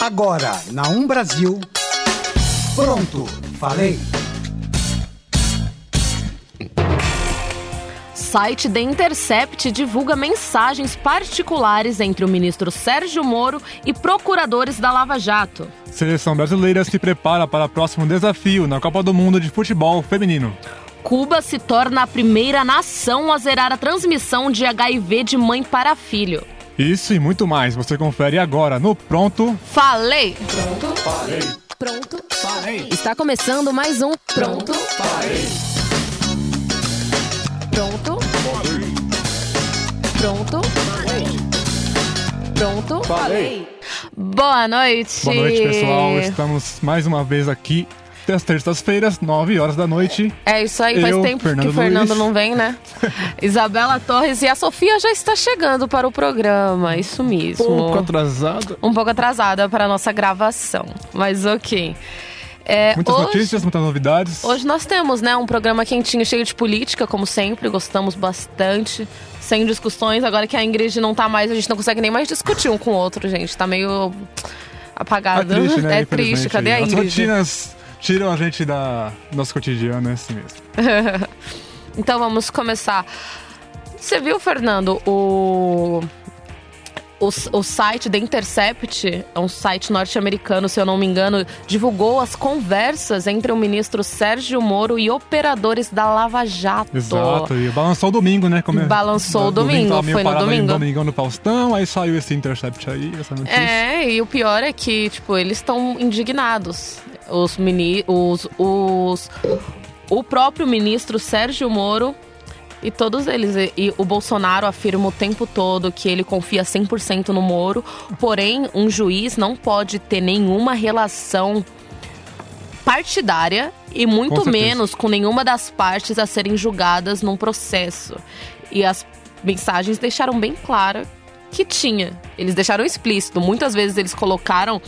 Agora, na Um Brasil. Pronto, falei. Site The Intercept divulga mensagens particulares entre o ministro Sérgio Moro e procuradores da Lava Jato. Seleção brasileira se prepara para o próximo desafio na Copa do Mundo de Futebol Feminino. Cuba se torna a primeira nação a zerar a transmissão de HIV de mãe para filho. Isso e muito mais você confere agora no Pronto. Falei! Pronto, falei. Pronto, falei. Está começando mais um Pronto, falei. Pronto, falei. Pronto, falei. Pronto, falei. Boa noite. Boa noite, pessoal. Estamos mais uma vez aqui das terças-feiras, 9 horas da noite. É isso aí, faz Eu, tempo Fernando que o Fernando Luiz. não vem, né? Isabela Torres e a Sofia já está chegando para o programa, isso mesmo. Pouco atrasado. Um pouco atrasada para a nossa gravação, mas ok. É, Muitas hoje, notícias, muitas novidades. Hoje nós temos, né, um programa quentinho, cheio de política, como sempre, gostamos bastante. Sem discussões, agora que a Ingrid não tá mais, a gente não consegue nem mais discutir um com o outro, gente. Tá meio apagado. É triste, né? É triste, cadê a As Ingrid? rotinas tiram a gente da nosso cotidiano, é assim mesmo. Então vamos começar. Você viu, Fernando, o, o, o site da Intercept, é um site norte-americano, se eu não me engano, divulgou as conversas entre o ministro Sérgio Moro e operadores da Lava Jato. Exato. E balançou o domingo, né? Como é- Balançou o do- domingo, meio foi no domingo. domingão no Faustão, aí saiu esse intercept aí, essa notícia. É, e o pior é que, tipo, eles estão indignados. Os mini, os, os o próprio ministro Sérgio Moro e todos eles. E, o Bolsonaro afirma o tempo todo que ele confia 100% no Moro, porém, um juiz não pode ter nenhuma relação partidária e Com muito certeza. menos com nenhuma das partes a serem julgadas num processo. E as mensagens deixaram bem claro que tinha. Eles deixaram explícito. Muitas vezes eles colocaram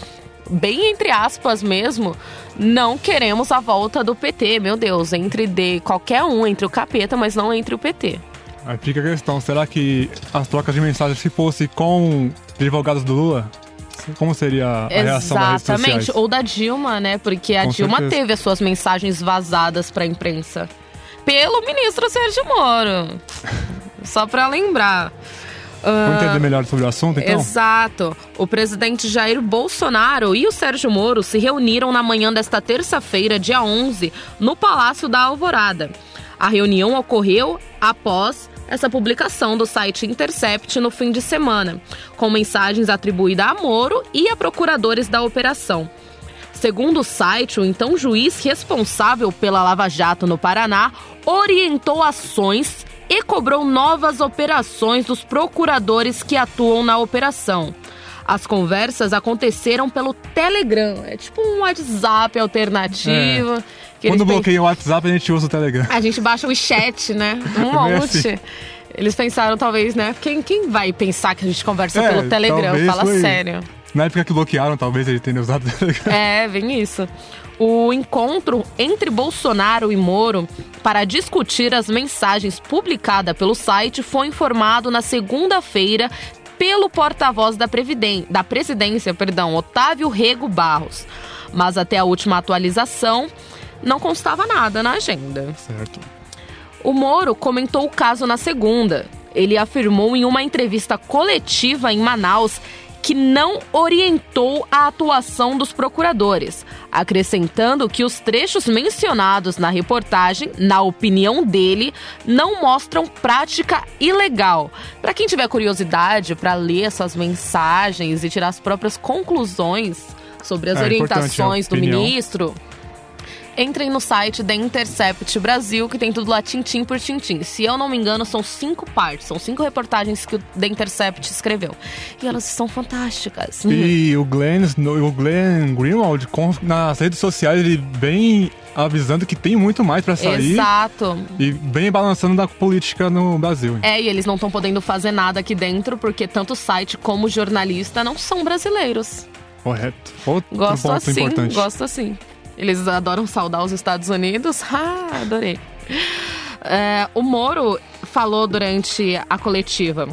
bem entre aspas mesmo, não queremos a volta do PT, meu Deus, entre de qualquer um, entre o capeta, mas não entre o PT. Aí fica a questão, será que as trocas de mensagens, se fosse com advogados do Lula, como seria a reação das redes Exatamente, ou da Dilma, né? Porque a Com Dilma certeza. teve as suas mensagens vazadas para a imprensa pelo ministro Sérgio Moro. Só para lembrar. Vamos entender melhor sobre o assunto, então? Exato. O presidente Jair Bolsonaro e o Sérgio Moro se reuniram na manhã desta terça-feira, dia 11, no Palácio da Alvorada. A reunião ocorreu após essa publicação do site Intercept no fim de semana, com mensagens atribuídas a Moro e a procuradores da operação. Segundo o site, o então juiz responsável pela Lava Jato no Paraná orientou ações e cobrou novas operações dos procuradores que atuam na operação. As conversas aconteceram pelo Telegram, é tipo um WhatsApp alternativo. eles Quando bloqueia o WhatsApp, a gente usa o Telegram. a gente baixa o chat, né? Um Meio monte. assim. Eles pensaram, talvez, né? Quem, quem vai pensar que a gente conversa É, pelo Telegram? Fala foi- sério. Na época que bloquearam, talvez ele tenha usado. É, vem isso. O encontro entre Bolsonaro e Moro para discutir as mensagens publicadas pelo site foi informado na segunda-feira pelo porta-voz da, da presidência, perdão, Otávio Rego Barros. Mas até a última atualização não constava nada na agenda. Certo. O Moro comentou o caso na segunda. Ele afirmou em uma entrevista coletiva em Manaus que não orientou a atuação dos procuradores, acrescentando que os trechos mencionados na reportagem, na opinião dele, não mostram prática ilegal. Para quem tiver curiosidade para ler essas mensagens e tirar as próprias conclusões sobre as É importante a orientações do ministro, Entrem no site da Intercept Brasil, que tem tudo lá tintim por tintim. Se eu não me engano, são cinco partes, são cinco reportagens que o The Intercept escreveu. E elas são fantásticas. E o Glenn, o Glenn Greenwald, nas redes sociais, ele vem avisando que tem muito mais pra sair. Exato. E bem balançando da política no Brasil. É, e eles não estão podendo fazer nada aqui dentro, porque tanto o site como o jornalista não são brasileiros. Correto. Outro Gosto ponto assim, importante. gosto assim. Eles adoram saudar os Estados Unidos. Ah, adorei. É, o Moro falou durante a coletiva.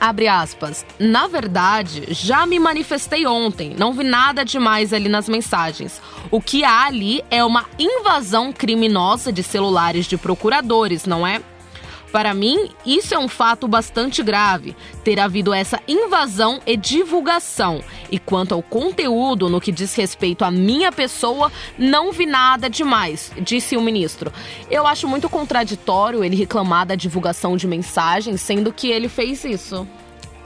Abre aspas. Na verdade, já me manifestei ontem. Não vi nada demais ali nas mensagens. O que há ali é uma invasão criminosa de celulares de procuradores, não é? Para mim, isso é um fato bastante grave, ter havido essa invasão e divulgação. E quanto ao conteúdo no que diz respeito à minha pessoa, não vi nada demais, disse o ministro. Eu acho muito contraditório ele reclamar da divulgação de mensagens, sendo que ele fez isso.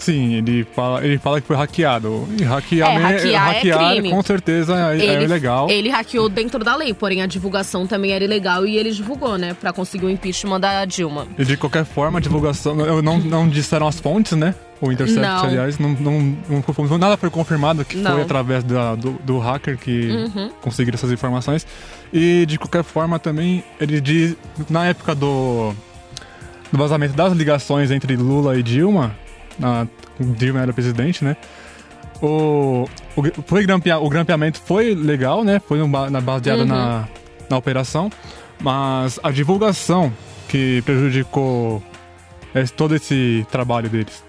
Sim, ele fala, ele fala que foi hackeado. E hackear, É, hackear é hackear crime. com certeza é, é ele, ilegal. Ele hackeou dentro da lei, porém a divulgação também era ilegal e ele divulgou, né, Pra conseguir o impeachment da Dilma. E de qualquer forma, a divulgação. Não, não disseram as fontes, né? O Intercept, Não. aliás, não, não, não nada foi confirmado que Não. foi através da- do, do hacker que Uhum. conseguiram essas informações. E de qualquer forma também, ele diz. Na época do, do vazamento das ligações entre Lula e Dilma, na, Dilma era presidente, né? O, o, foi grampea, o grampeamento foi legal, né? Foi na- baseado Uhum. na, na operação, mas a divulgação que prejudicou esse- todo esse trabalho deles.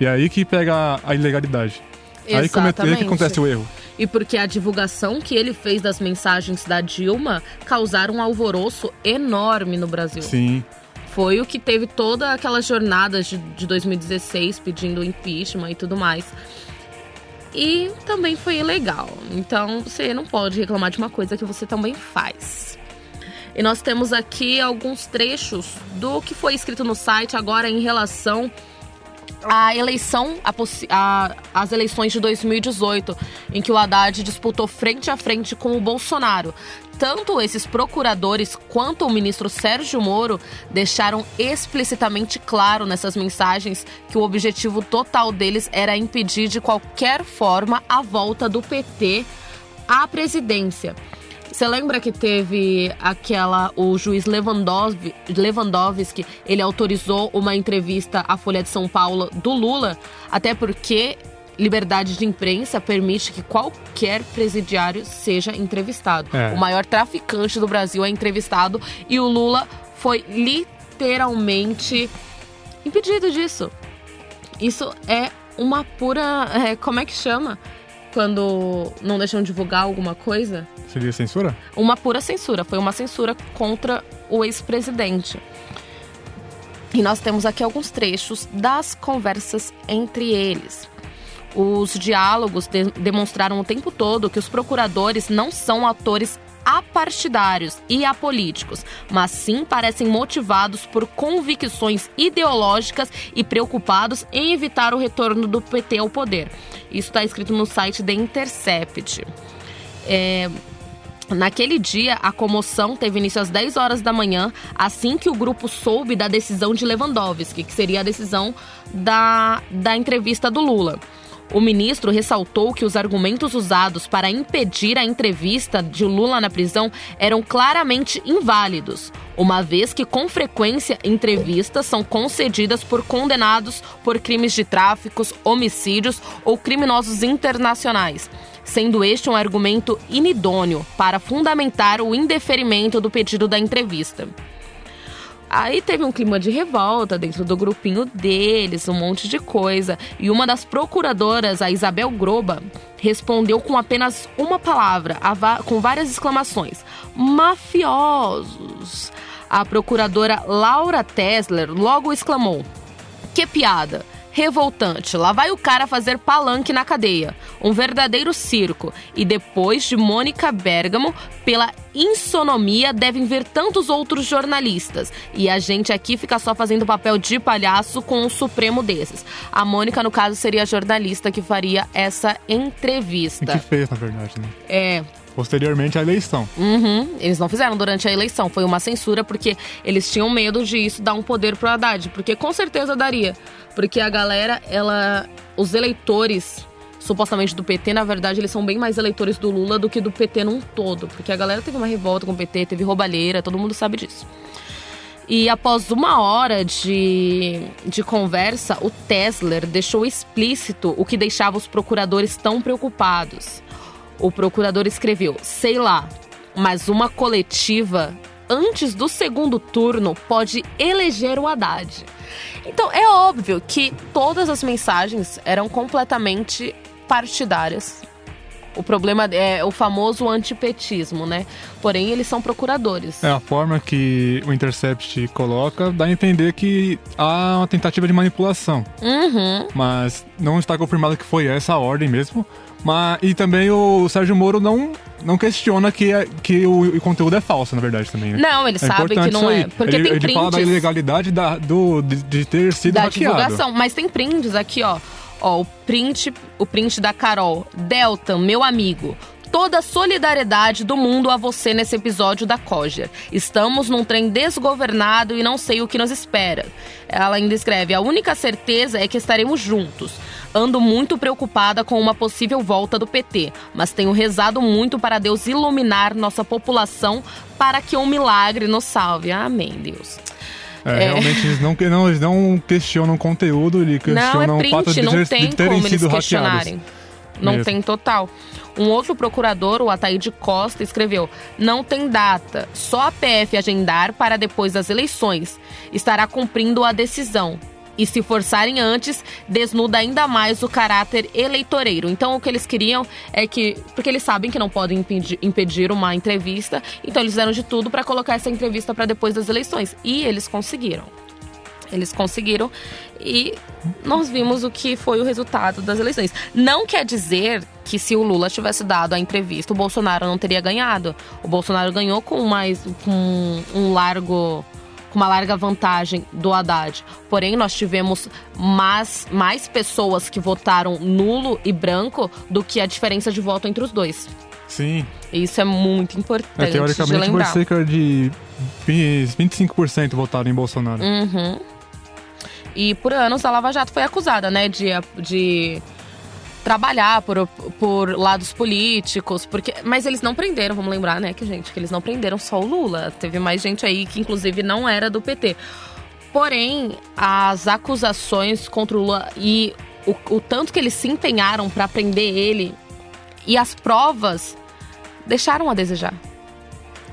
E é aí que pega a ilegalidade. Aí, aí que acontece o erro. E porque a divulgação que ele fez das mensagens da Dilma causaram um alvoroço enorme no Brasil. Sim. Foi o que teve toda aquela jornada de, de 2016 pedindo impeachment e tudo mais. E também foi ilegal. Então você não pode reclamar de uma coisa que você também faz. E nós temos aqui alguns trechos do que foi escrito no site agora em relação à eleição, a a- as eleições de 2018, em que o Haddad disputou frente a frente com o Bolsonaro. Tanto esses procuradores quanto o ministro Sérgio Moro deixaram explicitamente claro nessas mensagens que o objetivo total deles era impedir de qualquer forma a volta do PT à presidência. Você lembra que teve aquela. O juiz Lewandowski, Lewandowski, ele autorizou uma entrevista à Folha de São Paulo do Lula, até porque liberdade de imprensa permite que qualquer presidiário seja entrevistado. É. O maior traficante do Brasil é entrevistado e o Lula foi literalmente impedido disso. Isso é uma pura. é, como é que chama? Quando não deixam divulgar alguma coisa? Seria censura? uma pura censura, foi uma censura contra o ex-presidente. E nós temos aqui alguns trechos das conversas entre eles. Os diálogos de- demonstraram o tempo todo que os procuradores não são atores apartidários e apolíticos, mas sim parecem motivados por convicções ideológicas e preocupados em evitar o retorno do PT ao poder. Isso está escrito no site The Intercept. É, Naquele dia, a comoção teve início às 10 horas da manhã, assim que o grupo soube da decisão de Lewandowski, que seria a decisão da, da entrevista do Lula. O ministro ressaltou que os argumentos usados para impedir a entrevista de Lula na prisão eram claramente inválidos, uma vez que, com frequência, entrevistas são concedidas por condenados por crimes de tráficos, homicídios ou criminosos internacionais sendo este um argumento inidôneo para fundamentar o indeferimento do pedido da entrevista. Aí teve um clima de revolta dentro do grupinho deles, um monte de coisa. E uma das procuradoras, a Isabel Groba, respondeu com apenas uma palavra, com várias exclamações: mafiosos. A procuradora Laura Tesler logo exclamou: que piada! Revoltante. Lá vai o cara fazer palanque na cadeia. Um verdadeiro circo. E depois de Mônica Bergamo, pela insonomia devem vir tantos outros jornalistas. E a gente aqui fica só fazendo papel de palhaço com um supremo desses. A Mônica, no caso, seria a jornalista que faria essa E entrevista. que fez, na verdade, né? É. Posteriormente à eleição. Uhum, eles não fizeram durante a eleição, foi uma censura porque eles tinham medo de isso dar um poder pro Haddad, porque com certeza daria, porque a galera, ela, os eleitores supostamente do PT, na verdade eles são bem mais eleitores do Lula do que do PT num todo, porque a galera teve uma revolta com o PT, teve roubalheira, todo mundo sabe disso. E após uma hora de, de conversa, o Tesler deixou explícito o que deixava os procuradores tão preocupados. O procurador escreveu: sei lá, mas uma coletiva antes do segundo turno pode eleger o Haddad. Então, é óbvio que todas as mensagens eram completamente partidárias. O problema é o famoso antipetismo, né? Porém, eles são procuradores. É a forma que o Intercept coloca dá a entender que há uma tentativa de manipulação. Uhum. Mas não está confirmado que foi essa a ordem mesmo. Mas, e também o Sérgio Moro não, não questiona que, é, que o, o conteúdo é falso, na verdade, também. Né? Não, ele É sabe que não é. Porque ele, tem ele prints fala da ilegalidade da, do, de, de ter sido da hackeado. divulgação. Mas tem prints aqui, ó. Ó, o print, o print da Carol. Delta, meu amigo. Toda a solidariedade do mundo a você nesse episódio da Coger. Estamos num trem desgovernado e não sei o que nos espera. Ela ainda escreve: a única certeza é que estaremos juntos. Ando muito preocupada com uma possível volta do PT, mas tenho rezado muito para Deus iluminar nossa população para que um milagre nos salve. Amém, Deus. É, Realmente eles não, não, eles não questionam conteúdo, eles Não, questionam é o fato print, de, não ter, tem de terem como eles sido questionarem. hackeados. Não Mesmo. tem total. Um outro procurador, o Ataíde Costa, escreveu: não tem data, só a PF agendar para depois das eleições. Estará cumprindo a decisão. E se forçarem antes, desnuda ainda mais o caráter eleitoreiro. Então, o que eles queriam é que. Porque eles sabem que não podem impedir, impedir uma entrevista, então eles fizeram de tudo para colocar essa entrevista para depois das eleições. E eles conseguiram. Eles conseguiram e nós vimos o que foi o resultado das eleições. Não quer dizer que se o Lula tivesse dado a entrevista, o Bolsonaro não teria ganhado. O Bolsonaro ganhou com mais com um largo com uma larga vantagem do Haddad. Porém, nós tivemos mais, mais pessoas que votaram nulo e branco do que a diferença de voto entre os dois. Sim. Isso é muito importante É, de teoricamente, foi lembrar. cerca de 25% votaram em Bolsonaro. Uhum. E por anos a Lava Jato foi acusada, né, de, de trabalhar por, por lados políticos, porque mas eles não prenderam, vamos lembrar, né, que gente, que eles não prenderam só o Lula, teve mais gente aí que inclusive não era do PT. Porém, as acusações contra o Lula e o, o tanto que eles se empenharam para prender ele e as provas deixaram a desejar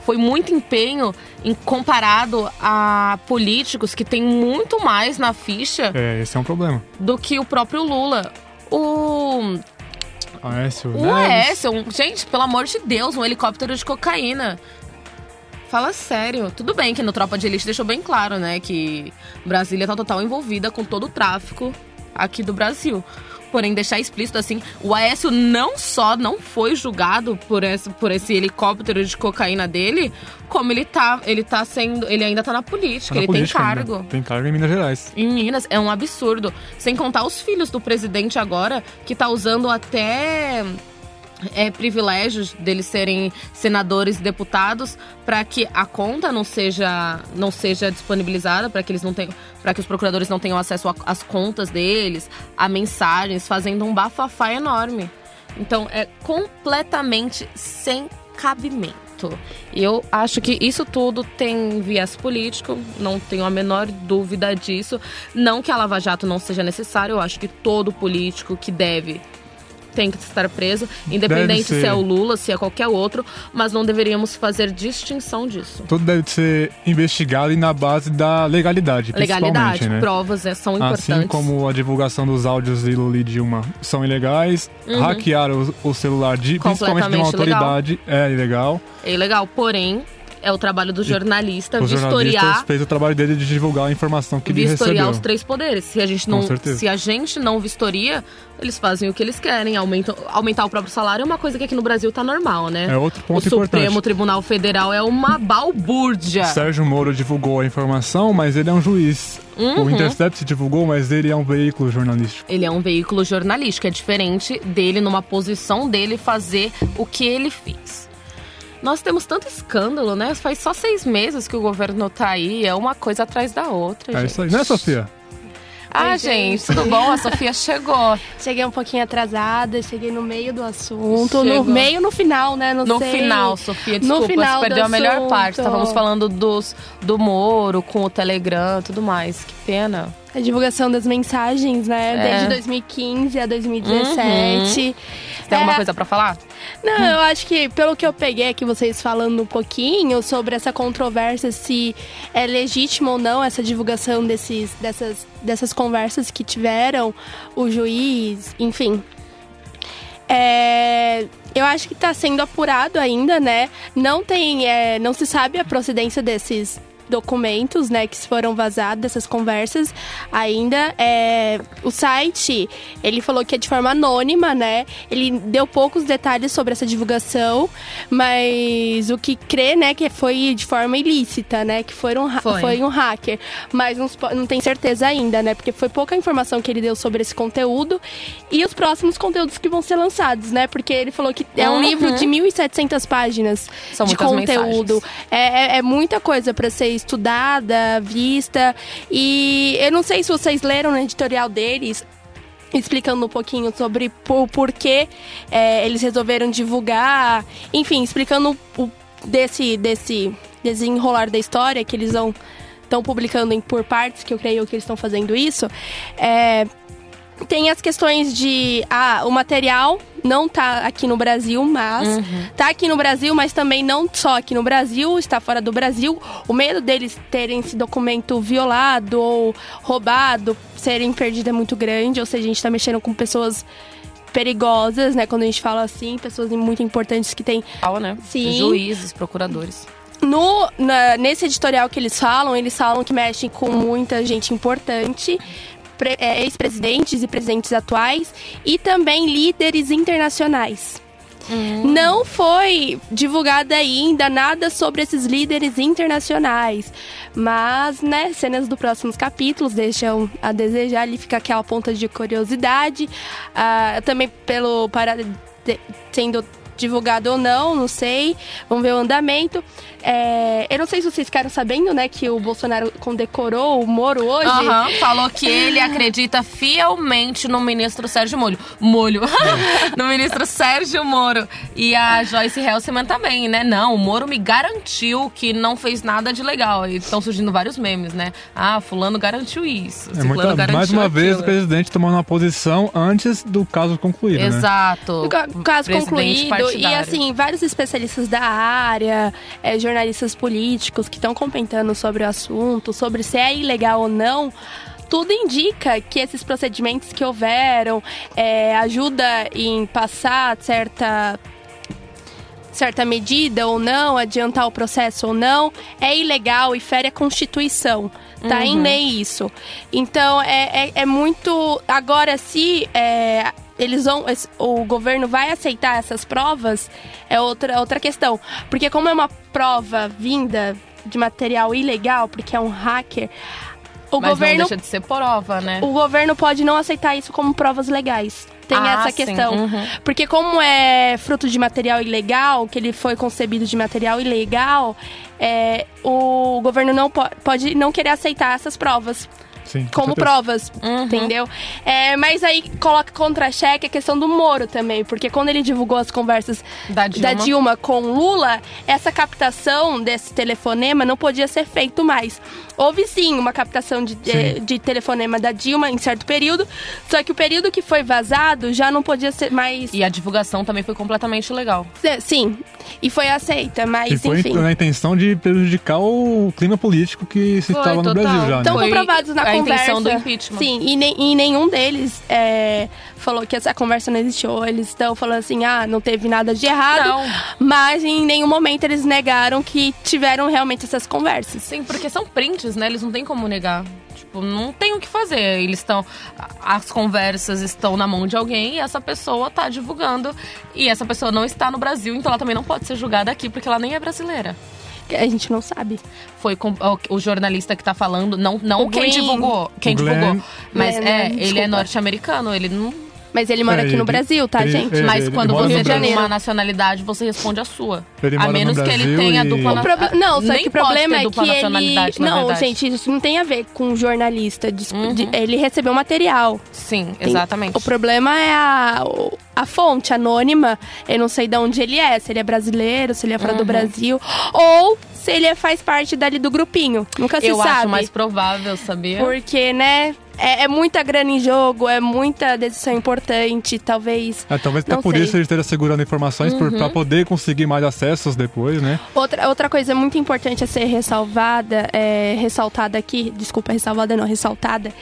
foi muito empenho em comparado a políticos que têm muito mais na ficha É, esse é um problema. do que o próprio Lula. O, Aécio o. Aécio, um- gente, pelo amor de Deus, um helicóptero de cocaína. Fala sério. Tudo bem que no Tropa de Elite deixou bem claro, né, que Brasília tá total envolvida com todo o tráfico aqui do Brasil. Porém, deixar explícito assim, o Aécio não só não foi julgado por esse, por esse helicóptero de cocaína dele, como ele tá, ele tá sendo, ele ainda tá na política, Tá na ele política tem ainda. cargo. Tem cargo em Minas Gerais. Em Minas é um absurdo. Sem contar os filhos do presidente agora, que tá usando até é, privilégios deles serem senadores e deputados para que a conta não seja não seja disponibilizada para que eles não tenham para que os procuradores não tenham acesso às contas deles a mensagens fazendo um bafafá enorme. Então é completamente sem cabimento. Eu acho que isso tudo tem viés político não tenho a menor dúvida disso. Não que a Lava Jato não seja necessário eu acho que todo político que deve tem que estar preso, independente se é o Lula, se é qualquer outro, mas não deveríamos fazer distinção disso. Tudo deve ser investigado e na base da legalidade, Legalidade, né? provas é, são importantes. Assim como a divulgação dos áudios de Lula e Dilma são ilegais, hackear o, o celular de, principalmente de uma Uhum. Autoridade é ilegal. É ilegal, porém, é o trabalho do jornalista jornalistas vistoriar, fez o trabalho dele de divulgar a informação que ele vistoriar recebeu. os três poderes. Se a gente não, se a gente não vistoria, eles fazem o que eles querem, aumentam, aumentar o próprio salário é uma coisa que aqui no Brasil tá normal, né? É outro ponto o Supremo importante. Tribunal Federal é uma balbúrdia. Sérgio Moro divulgou a informação, mas ele é um juiz. Uhum. O Intercept divulgou, mas ele é um veículo jornalístico. Ele é um veículo jornalístico, é diferente dele, numa posição dele, fazer o que ele fez. Nós temos tanto escândalo, né? Faz só seis meses que o governo tá aí, é uma coisa atrás da outra. É gente. isso aí, né, Sofia? Ah, Oi, gente, gente. tudo bom? A Sofia chegou. Cheguei um pouquinho atrasada, cheguei no meio do assunto. Chegou. No meio, no final, né? Não No sei. final, Sofia, desculpa, final você perdeu a melhor assunto. parte. Estávamos falando dos, do Moro com o Telegram e tudo mais. Que pena. A divulgação das mensagens, né? É. Desde 2015 a 2017. tem alguma É. coisa pra falar? Não, eu acho que pelo que eu peguei aqui vocês falando um pouquinho sobre essa controvérsia se é legítimo ou não essa divulgação desses, dessas, dessas conversas que tiveram o juiz, enfim. É, eu acho que está sendo apurado ainda, né? Não tem, é, não se sabe a procedência desses documentos, né, que foram vazados dessas conversas ainda. É, o site, ele falou que é de forma anônima, né? Ele deu poucos detalhes sobre essa divulgação, mas o que crê, né, que foi de forma ilícita, né? Que foram ha- Foi. foi um hacker. Mas não, não tem certeza ainda, né? Porque foi pouca informação que ele deu sobre esse conteúdo e os próximos conteúdos que vão ser lançados, né? Porque ele falou que é um Uhum. livro de 1.700 páginas São de conteúdo. É, é- é muita coisa para ser estudada, vista. E eu não sei se vocês leram no editorial deles. Explicando um pouquinho sobre o porquê é, eles resolveram divulgar, enfim, explicando o, desse, desse desenrolar da história que eles vão estão publicando em por partes, que eu creio que eles estão fazendo isso. É, tem as questões de ah, o material não tá aqui no Brasil, mas tá aqui no Brasil, mas também não só aqui no Brasil, está fora do Brasil. O medo deles terem esse documento violado ou roubado, serem perdido é muito grande, ou seja, a gente tá mexendo com pessoas perigosas, né, quando a gente fala assim, pessoas muito importantes que têm né? Sim. Juízes, procuradores. no, na- nesse editorial que eles falam, eles falam que mexem com muita gente importante, ex-presidentes e presidentes atuais, e também líderes internacionais. Não foi divulgado ainda nada sobre esses líderes internacionais. Mas, né, cenas do próximos capítulos deixam a desejar. Ali fica aquela ponta de curiosidade. Ah, também pelo para de- sendo divulgado ou não, não sei. Vamos ver o andamento. É, eu não sei se vocês ficaram sabendo, né, que o Bolsonaro condecorou o Moro hoje. Aham, falou que ele acredita fielmente no ministro Sérgio Molho. Molho. no ministro Sérgio Moro. E a Joyce Helsman também, né? Não, o Moro me garantiu que não fez nada de legal. E estão surgindo vários memes, né? Ah, fulano garantiu isso. É muita, garantiu mais uma vez o aquilo. presidente tomando uma posição antes do caso concluído, né? Exato. O ca- caso concluído. E assim, vários especialistas da área, é, jornalistas políticos que estão comentando sobre o assunto, sobre se é ilegal ou não. Tudo indica que esses procedimentos que houveram é, ajuda em passar certa certa medida ou não, adiantar o processo ou não, é ilegal e fere a Constituição. Tá em lei isso. Então é, é, é muito. Agora, se é, eles vão. O governo vai aceitar essas provas, é outra, outra questão. Porque como é uma prova vinda de material ilegal, porque é um hacker, o Mas governo não deixa de ser prova, né? o governo pode não aceitar isso como provas legais. Tem Ah, essa questão. uhum. Porque como é fruto de material ilegal, que ele foi concebido de material ilegal, é, o governo não po- pode não querer aceitar essas provas Sim, com como certeza. provas, Uhum. entendeu? É, mas aí coloca contra-cheque a questão do Moro também, porque quando ele divulgou as conversas Da Dilma. com Lula, essa captação desse telefonema não podia ser feito mais. Houve sim uma captação de, de, de telefonema da Dilma em certo período, só que o período que foi vazado já não podia ser mais. E a divulgação também foi completamente legal. Sim, e foi aceita, mas E foi enfim. na intenção de prejudicar o clima político que se estava no total. Brasil já, né? Estão Foi comprovados na a. intenção do impeachment. Sim, e, nem- e nenhum deles é, falou que essa conversa não existiu. Eles estão falando assim, ah, não teve nada de errado. Não. Mas em nenhum momento eles negaram que tiveram realmente essas conversas. Sim, porque são prints, né? Eles não tem como negar. Tipo, não tem o que fazer. Eles estão. As conversas estão na mão de alguém e essa pessoa tá divulgando. E essa pessoa não está no Brasil, então ela também não pode ser julgada aqui, porque ela nem é brasileira. A gente não sabe. Foi com, o, o jornalista que tá falando, não, não O quem Glenn. divulgou. Quem O Glenn. divulgou. Mas Glenn, é, ele é Desculpa. norte-americano, ele não. Mas ele mora É, aqui no ele- Brasil, tá, ele- gente? ele- Mas quando você tem uma nacionalidade, você responde a sua. Ele a mora no menos que ele tenha e- dupla O na- Proble- Não, só Nem que o problema é que ele. nacionalidade, Não, verdade. gente, isso não tem a ver com jornalista. Des- Uhum. de- Ele recebeu material. Sim, Tem- exatamente. O problema é a, a fonte anônima. Eu não sei de onde ele é. Se ele é brasileiro, se ele é fora do Uhum. Brasil. Ou se ele faz parte dali do grupinho. Nunca se Eu sabe. acho mais provável, sabia? Porque, né? É, é muita grana em jogo, é muita decisão importante, talvez. É, talvez até por sei. isso ele esteja segurando informações por, pra poder conseguir mais acessos depois, né? Outra, outra coisa muito importante a ser ressalvada, é, ressaltada aqui, desculpa, ressalvada não, ressaltada,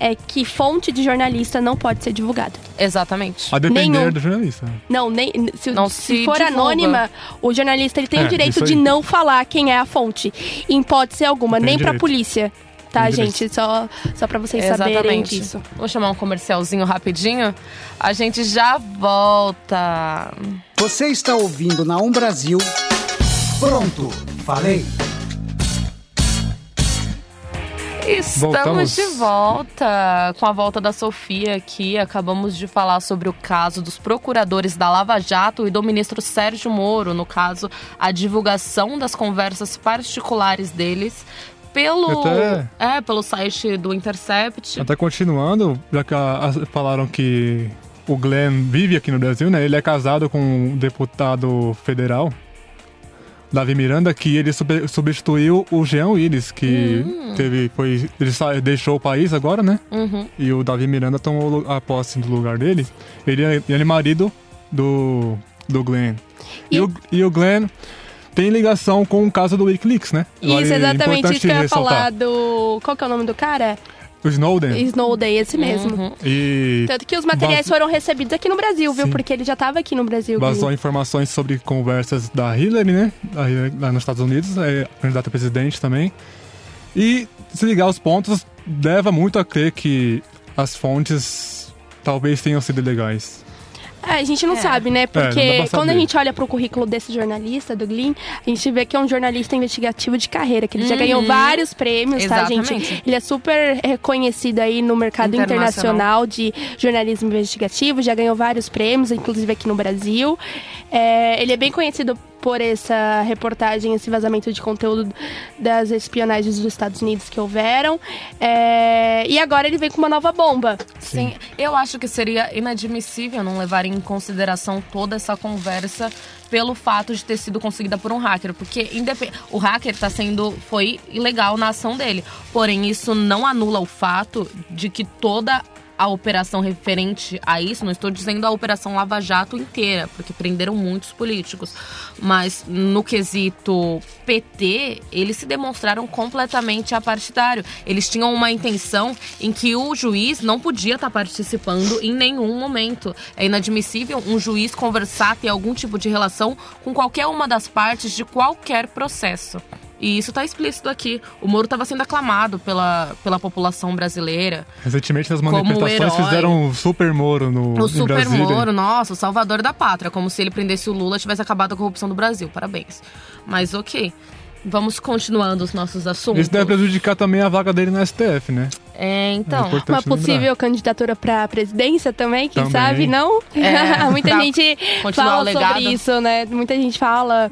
é que fonte de jornalista não pode ser divulgada. Exatamente. A depender Nenhum. do jornalista. Não, nem se, Não se se for divulga. anônima, o jornalista ele tem É, o direito de não falar quem é a fonte. Em hipótese alguma, Tem nem pra direito. polícia. Tá, gente? Só, só pra vocês saberem Exatamente. disso. Vou chamar um comercialzinho rapidinho. A gente já volta. Você está ouvindo na Um Brasil. Pronto, falei. Estamos Voltamos. de volta com a volta da Sofia aqui. Acabamos de falar sobre o caso dos procuradores da Lava Jato e do ministro Sérgio Moro, no caso, a divulgação das conversas particulares deles pelo Até- é pelo site do Intercept. Até continuando, já que a- a- falaram que o Glenn vive aqui no Brasil, né? Ele é casado com um deputado federal, Davi Miranda, que ele sub- substituiu o Jean Willis, que teve, foi, ele sa- deixou o país agora, né? Uhum. E o Davi Miranda tomou a posse do lugar dele. Ele é, ele é marido do, do Glenn. E, E- o, e o Glenn tem ligação com o caso do Wikileaks, né? Isso, Vale- exatamente isso que eu ia ressaltar. falar do. Qual que é o nome do cara? O Snowden. Snowden, esse mesmo. Uhum. E Tanto que os materiais Vaz- foram recebidos aqui no Brasil, viu? Sim. Porque ele já tava aqui no Brasil. vazou Gui. informações sobre conversas da Hillary, né? Da Hillary, lá nos Estados Unidos, é candidata a presidente também. E se ligar os pontos, leva muito a crer que as fontes talvez tenham sido legais. É, a gente não É. sabe, né? dá Porque pra quando a gente olha pro currículo desse jornalista, do Glyn, a gente vê que é um jornalista investigativo de carreira, que ele já ganhou vários prêmios, tá, gente? Exatamente. Ele é super reconhecido aí no mercado Internacional. internacional de jornalismo investigativo, já ganhou vários prêmios, inclusive aqui no Brasil. É, ele é bem conhecido por essa reportagem, esse vazamento de conteúdo das espionagens dos Estados Unidos que houveram. É, e agora ele vem com uma nova bomba. Sim, eu acho que seria inadmissível não levar em consideração toda essa conversa pelo fato de ter sido conseguida por um hacker, porque o hacker está sendo foi ilegal na ação dele. Porém, isso não anula o fato de que toda a operação referente a isso, não estou dizendo a operação Lava Jato inteira, porque prenderam muitos políticos, mas no quesito PT, eles se demonstraram completamente apartidário. Eles tinham uma intenção em que o juiz não podia estar participando em nenhum momento. É inadmissível um juiz conversar, ter algum tipo de relação com qualquer uma das partes de qualquer processo. E isso está explícito aqui. O Moro estava sendo aclamado pela, pela população brasileira. Recentemente, as manifestações fizeram um super Moro no, O Super Brasília. Moro, nossa, o salvador da pátria. Como se ele prendesse o Lula tivesse acabado a corrupção do Brasil. Parabéns. Mas ok. Vamos continuando os nossos assuntos. Isso deve prejudicar também a vaga dele no STF, né? É, É então. importante Uma lembrar. possível candidatura pra presidência também, quem Também. sabe, não? É, Muita gente fala o sobre isso, né? Muita gente fala,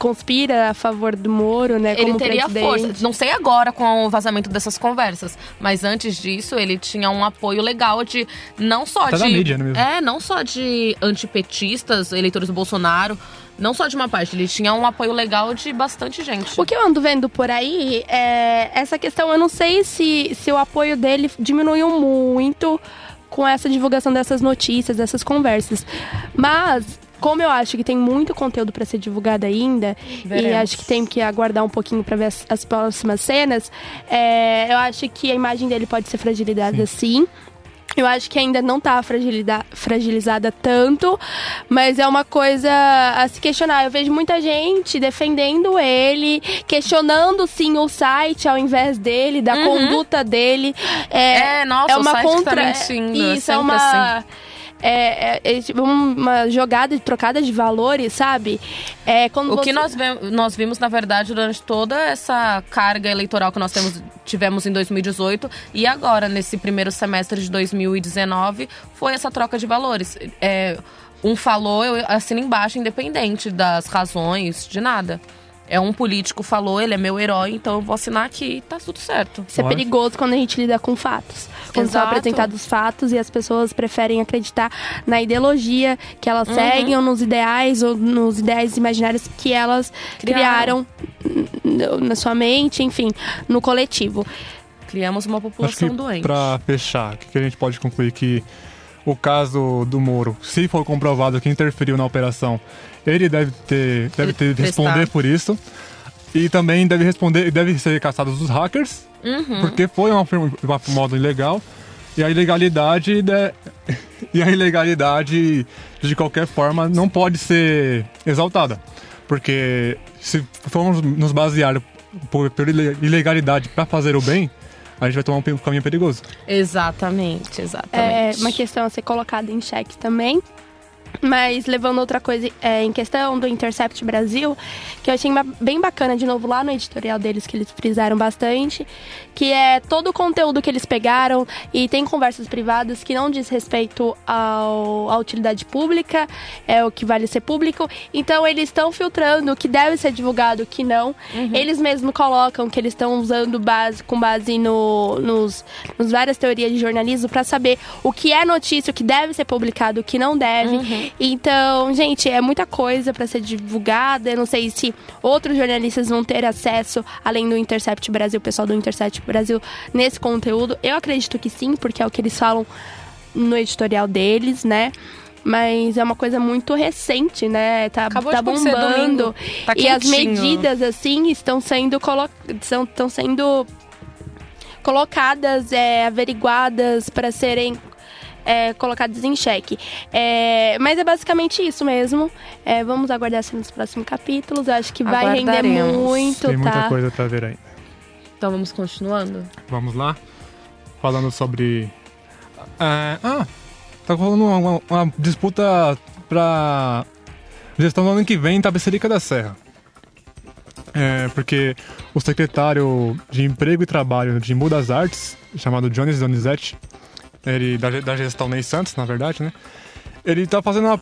conspira a favor do Moro, né? Ele como teria presidente. força. Não sei agora com o vazamento dessas conversas, mas antes disso ele tinha um apoio legal de não só Tá de na mídia, né, mesmo? é não só de antipetistas, eleitores do Bolsonaro, não só de uma parte. Ele tinha um apoio legal de bastante gente. O que eu ando vendo por aí é essa questão, eu não sei se, se o apoio dele diminuiu muito com essa divulgação dessas notícias, dessas conversas. Mas, como eu acho que tem muito conteúdo para ser divulgado ainda, e Veremos. acho que tem que aguardar um pouquinho para ver as, as próximas cenas, é, eu acho que a imagem dele pode ser fragilizada sim. Eu acho que ainda não tá fragilida- fragilizada tanto, mas é uma coisa a se questionar. Eu vejo muita gente defendendo ele, questionando sim o site ao invés dele, da conduta dele. É, É, nossa, é o uma site que tá contra. mentindo, é Isso é sempre uma. assim. É, é, é tipo uma jogada de trocada de valores, sabe? É quando O você... que nós, nós vimos, na verdade, durante toda essa carga eleitoral que nós temos, tivemos em 2018 e agora, nesse primeiro semestre de 2019, foi essa troca de valores. É, um falou, eu assino embaixo, independente das razões, de nada. É um político falou, ele é meu herói, então eu vou assinar aqui e tá tudo certo. Isso é perigoso quando a gente lida com fatos. Quando são Exato. apresentados fatos e as pessoas preferem acreditar na ideologia que elas Uhum. seguem ou nos ideais ou nos ideais imaginários que elas criaram, Criaram. na sua mente, enfim, no coletivo. Criamos uma Acho população que doente. pra fechar, o que que a gente pode concluir? Que o caso do Moro, se for comprovado que interferiu na operação, ele deve ter, deve ter responder por isso. E também deve responder, deve ser caçado dos hackers, Uhum. porque foi uma, uma modo ilegal. E a ilegalidade de- e a ilegalidade de qualquer forma não pode ser exaltada. Porque se formos nos basear por, por ile- ilegalidade para fazer o bem, a gente vai tomar um caminho perigoso. Exatamente, É exatamente. uma questão a ser colocada em xeque também. Mas levando outra coisa é, em questão do Intercept Brasil, que eu achei bem bacana de novo lá no editorial deles, que eles frisaram bastante, que é todo o conteúdo que eles pegaram e tem conversas privadas que não diz respeito ao, à utilidade pública, é o que vale ser público. Então eles estão filtrando o que deve ser divulgado, o que não. Eles mesmos colocam que eles estão usando base, com base no, nos, nos várias teorias de jornalismo para saber o que é notícia, o que deve ser publicado, o que não deve. Então, gente, é muita coisa para ser divulgada. Eu não sei se outros jornalistas vão ter acesso, além do Intercept Brasil, o pessoal do Intercept Brasil, nesse conteúdo. Eu acredito que sim, porque é o que eles falam no editorial deles, né? Mas é uma coisa muito recente, né? Tá, Acabou tá bombando. Tá e as medidas, assim, estão sendo, colo... são, estão sendo colocadas, é, averiguadas para serem é, colocadas em xeque. É, mas é basicamente isso mesmo. É, vamos aguardar assim nos próximos capítulos. Eu acho que vai render muito, Tem muita tá? coisa pra ver aí. Então vamos continuando? Vamos lá? Falando sobre. É, ah, tá rolando uma, uma- disputa pra gestão do ano que vem em Tapecerica da Serra. É, porque o secretário de Emprego e Trabalho de Imbu das Artes, chamado Jones Donizete, ele, da, da gestão Ney Santos, na verdade, né? Ele tá fazendo uma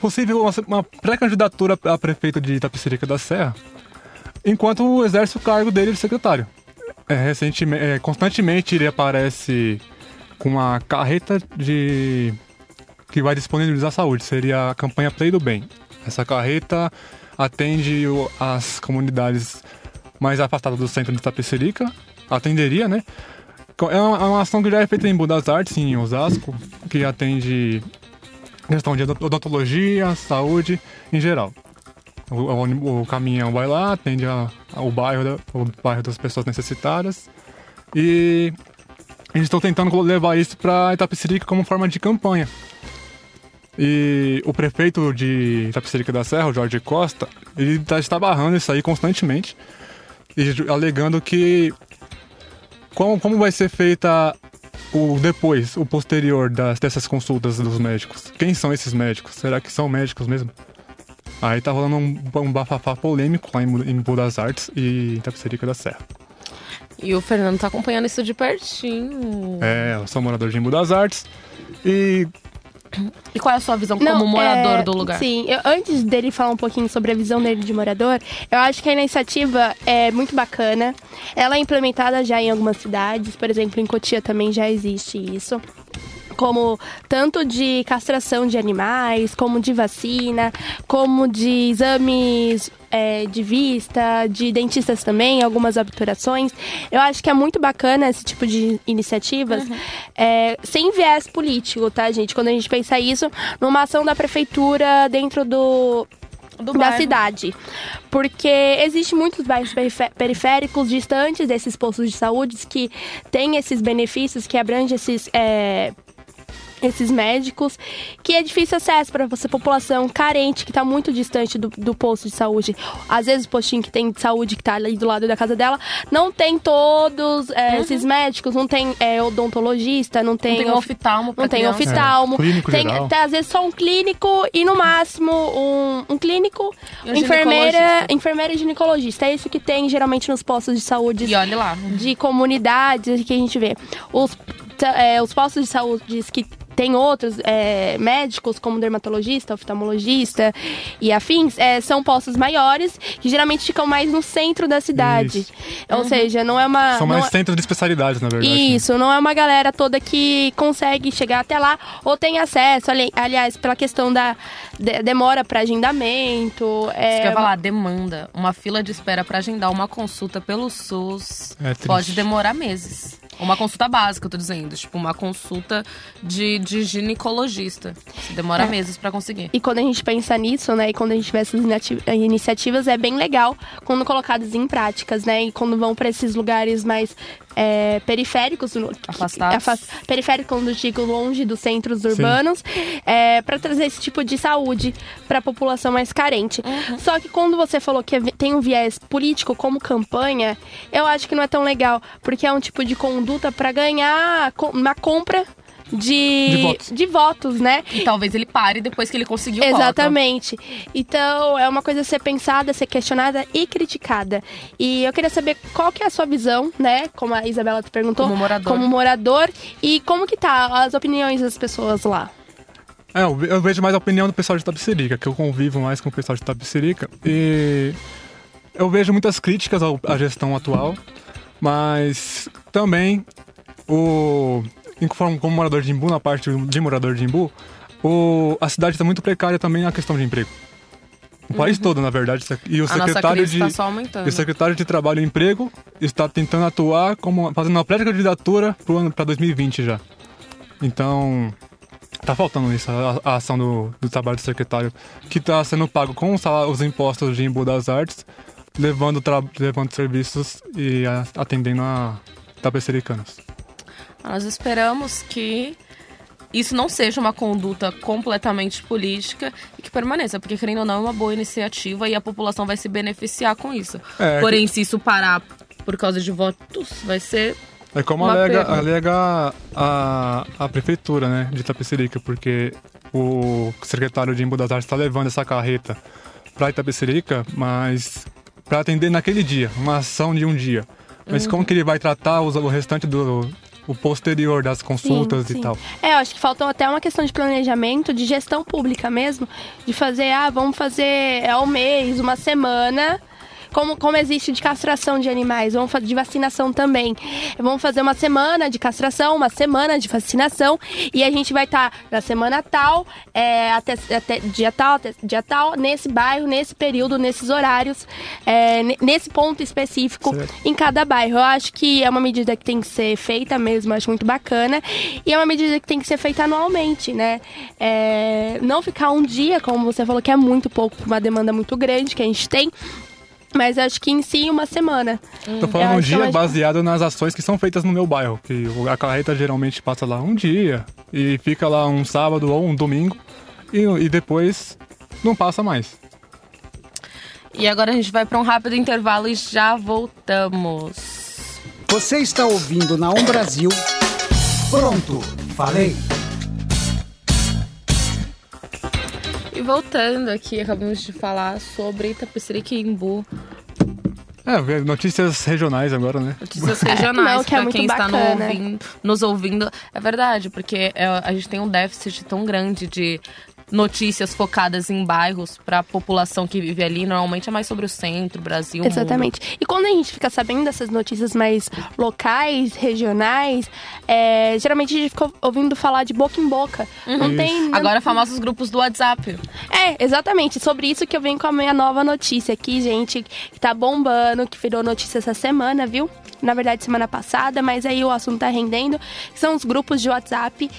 possível uma, uma pré-candidatura a prefeito de Tapecerica da Serra, enquanto exerce o cargo dele de secretário. É, recentemente, é, constantemente ele aparece com uma carreta de que vai disponibilizar saúde. Seria a campanha Play do Bem. Essa carreta atende o- as comunidades mais afastadas do centro de Tapecerica. Atenderia, né? É uma, é uma ação que já é feita em Budas Artes, em Osasco, que atende questão de odontologia, saúde em geral. O, o ônibus- o caminhão vai lá, atende a- ao bairro, da- o bairro das pessoas necessitadas. E eles estão tentando levar isso para Itapecerica como forma de campanha. E o prefeito de Itapecerica da Serra, o Jorge Costa, ele tá, está barrando isso aí constantemente. E alegando que como, como vai ser feita o depois, o posterior das, dessas consultas dos médicos? Quem são esses médicos? Será que são médicos mesmo? Aí tá rolando um, um bafafá polêmico lá em, em Budas das Artes e Itapecerica da Serra. E o Fernando tá acompanhando isso de pertinho. É, eu sou morador de Embu das Artes e E qual é a sua visão Não, como morador é, do lugar? Sim, eu- antes dele falar um pouquinho sobre a visão dele de morador, eu acho que a iniciativa é muito bacana. Ela é implementada já em algumas cidades, por exemplo, em Cotia também já existe isso. Como tanto de castração de animais, como de vacina, como de exames é, de vista, de dentistas também, algumas obturações. Eu acho que é muito bacana esse tipo de iniciativas, é, sem viés político, tá, gente? Quando a gente pensa isso numa ação da prefeitura dentro do, Do da bairro. cidade. Porque existe muitos bairros perifé- periféricos distantes desses postos de saúde que têm esses benefícios, que abrangem esses. é, esses médicos, que é difícil acesso para você, população carente, que está muito distante do, do posto de saúde. Às vezes o postinho que tem de saúde, que está ali do lado da casa dela, não tem todos é, esses médicos, não tem é, odontologista, não tem, Não tem of- oftalmo não tem criança. oftalmo, É, clínico tem, geral. tem, às vezes só um clínico e no máximo um, um clínico, um enfermeira, enfermeira e ginecologista. É isso que tem geralmente nos postos de saúde E olha lá. de comunidades que a gente vê. Os, é, os postos de saúde que tem outros é, médicos, como dermatologista, oftalmologista e afins, é, são postos maiores, que geralmente ficam mais no centro da cidade. Isso. Ou seja, não é uma. são mais é- centros de especialidades, na verdade. né? isso, não é uma galera toda que consegue chegar até lá ou tem acesso. Ali- Aliás, pela questão da de- demora para agendamento. É, Isso que eu ia falar, demanda. Uma fila de espera pra agendar uma consulta pelo SUS É pode demorar meses. Uma consulta básica, eu tô dizendo. Tipo, uma consulta de, de ginecologista. Demora É. meses pra conseguir. E quando a gente pensa nisso, né, e quando a gente vê essas eh, iniciativas, é bem legal quando colocadas em práticas, né, e quando vão para esses lugares mais é, periféricos, Afastados. afas- periféricos, quando eu digo longe dos centros urbanos, é, para trazer esse tipo de saúde para a população mais carente. Só que quando você falou que tem um viés político como campanha, eu acho que não é tão legal, porque é um tipo de conduta para ganhar uma compra de, De votos. de votos, né? E talvez ele pare depois que ele conseguiu o voto. Exatamente. Então, é uma coisa a ser pensada, a ser questionada e criticada. E eu queria saber qual que é a sua visão, né? Como a Isabela te perguntou. Como morador. Como morador. E como que tá as opiniões das pessoas lá? É, eu ve- eu vejo mais a opinião do pessoal de Tapicerica, que eu convivo mais com o pessoal de Tapicerica. E eu vejo muitas críticas à gestão atual, mas também o como, como morador de Imbu, na parte de morador de Imbu, o, a cidade está muito precária também na questão de emprego. O país todo, na verdade. E o Uhum. A secretário de tá só aumentando. e o secretário de Trabalho e Emprego está tentando atuar como fazendo uma pré-candidatura para o ano para 2020 já. Então, tá faltando isso, a, a ação do, do trabalho do secretário, que está sendo pago com os impostos de Embu das Artes, levando, levando serviços e a- atendendo a tapecericanos. Nós esperamos que isso não seja uma conduta completamente política e que permaneça, porque querendo ou não é uma boa iniciativa e a população vai se beneficiar com isso. É, Porém, se isso parar por causa de votos, vai ser É como alega, alega a, a prefeitura né, de Itapecerica, porque o secretário de Embu das Artes está levando essa carreta para Itapecerica, mas para atender naquele dia, uma ação de um dia. Mas Uhum. como que ele vai tratar os- o restante do o posterior das consultas Sim, e sim. tal? É, eu acho que faltou até uma questão de planejamento, de gestão pública mesmo, de fazer, ah, vamos fazer é um mês, uma semana. Como, como existe de castração de animais, vamos fazer de vacinação também. Vamos fazer uma semana de castração, uma semana de vacinação, e a gente vai estar na semana tal, é, até, até dia tal, até dia tal, nesse bairro, nesse período, nesses horários, é, ne- nesse ponto específico Certo. em cada bairro. Eu acho que é uma medida que tem que ser feita mesmo, acho muito bacana. E é uma medida que tem que ser feita anualmente, né? É, não ficar um dia, como você falou, que é muito pouco, uma demanda muito grande que a gente tem. Mas acho que em si, uma semana. Tô Eu falando um acho que é dia baseado nas ações que são feitas no meu bairro, que a carreta geralmente passa lá um dia e fica lá um sábado ou um domingo e, e depois não passa mais. E agora a gente vai para um rápido intervalo e já voltamos. Você está ouvindo na Um Brasil. Pronto, falei. E voltando aqui, acabamos de falar sobre Itapecerica e Imbu, É, notícias regionais agora, né? notícias regionais Não, que é para muito quem está no bacana. ouvindo- nos ouvindo. É verdade, porque é, a gente tem um déficit tão grande de notícias focadas em bairros para a população que vive ali. Normalmente é mais sobre o centro, Brasil, mundo. Exatamente. E quando a gente fica sabendo dessas notícias mais locais, regionais, é, geralmente a gente fica ouvindo falar de boca em boca. Não tem. não- Agora famosos grupos do WhatsApp. É, exatamente. Sobre isso que eu venho com a minha nova notícia aqui, gente, que tá bombando, que virou notícia essa semana, viu? Na verdade, semana passada, mas aí o assunto tá rendendo. São os grupos de WhatsApp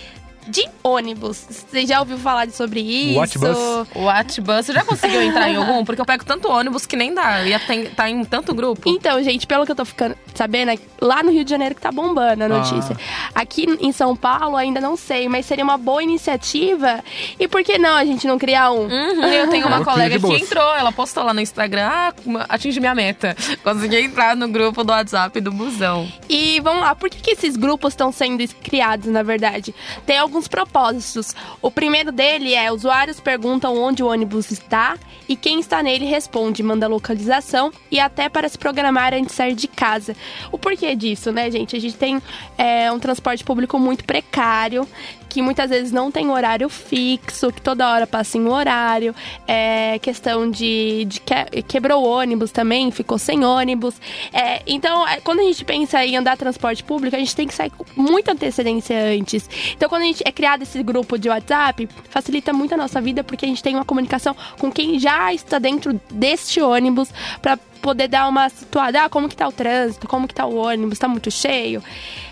de ônibus. Você já ouviu falar sobre isso? Whatbus. O Watchbus, você já conseguiu entrar em algum? Porque eu pego tanto ônibus que nem dá. Ia ter, tá em tanto grupo. Então, gente, pelo que eu tô ficando sabendo, é lá no Rio de Janeiro que tá bombando a notícia. Aqui em São Paulo ainda não sei, mas seria uma boa iniciativa. E por que não a gente não criar um? Uhum, eu tenho uma Eu colega que entrou, ela postou lá no Instagram, ah, atingi minha meta. Consegui entrar no grupo do WhatsApp do busão. E vamos lá, por que, que esses grupos estão sendo criados, na verdade? Tem alguns propósitos. O primeiro dele é usuários perguntam onde o ônibus está e quem está nele responde, manda localização e até para se programar antes de sair de casa. O porquê disso, né, gente? A gente tem é, um transporte público muito precário, que muitas vezes não tem horário fixo, que toda hora passa em horário. É questão de, de que- quebrou ônibus também, ficou sem ônibus. É, então, é, quando a gente pensa em andar transporte público, a gente tem que sair com muita antecedência antes. Então, quando a gente é criado esse grupo de WhatsApp, facilita muito a nossa vida, porque a gente tem uma comunicação com quem já está dentro deste ônibus para poder dar uma situada, ah, como que tá o trânsito, como que tá o ônibus, tá muito cheio.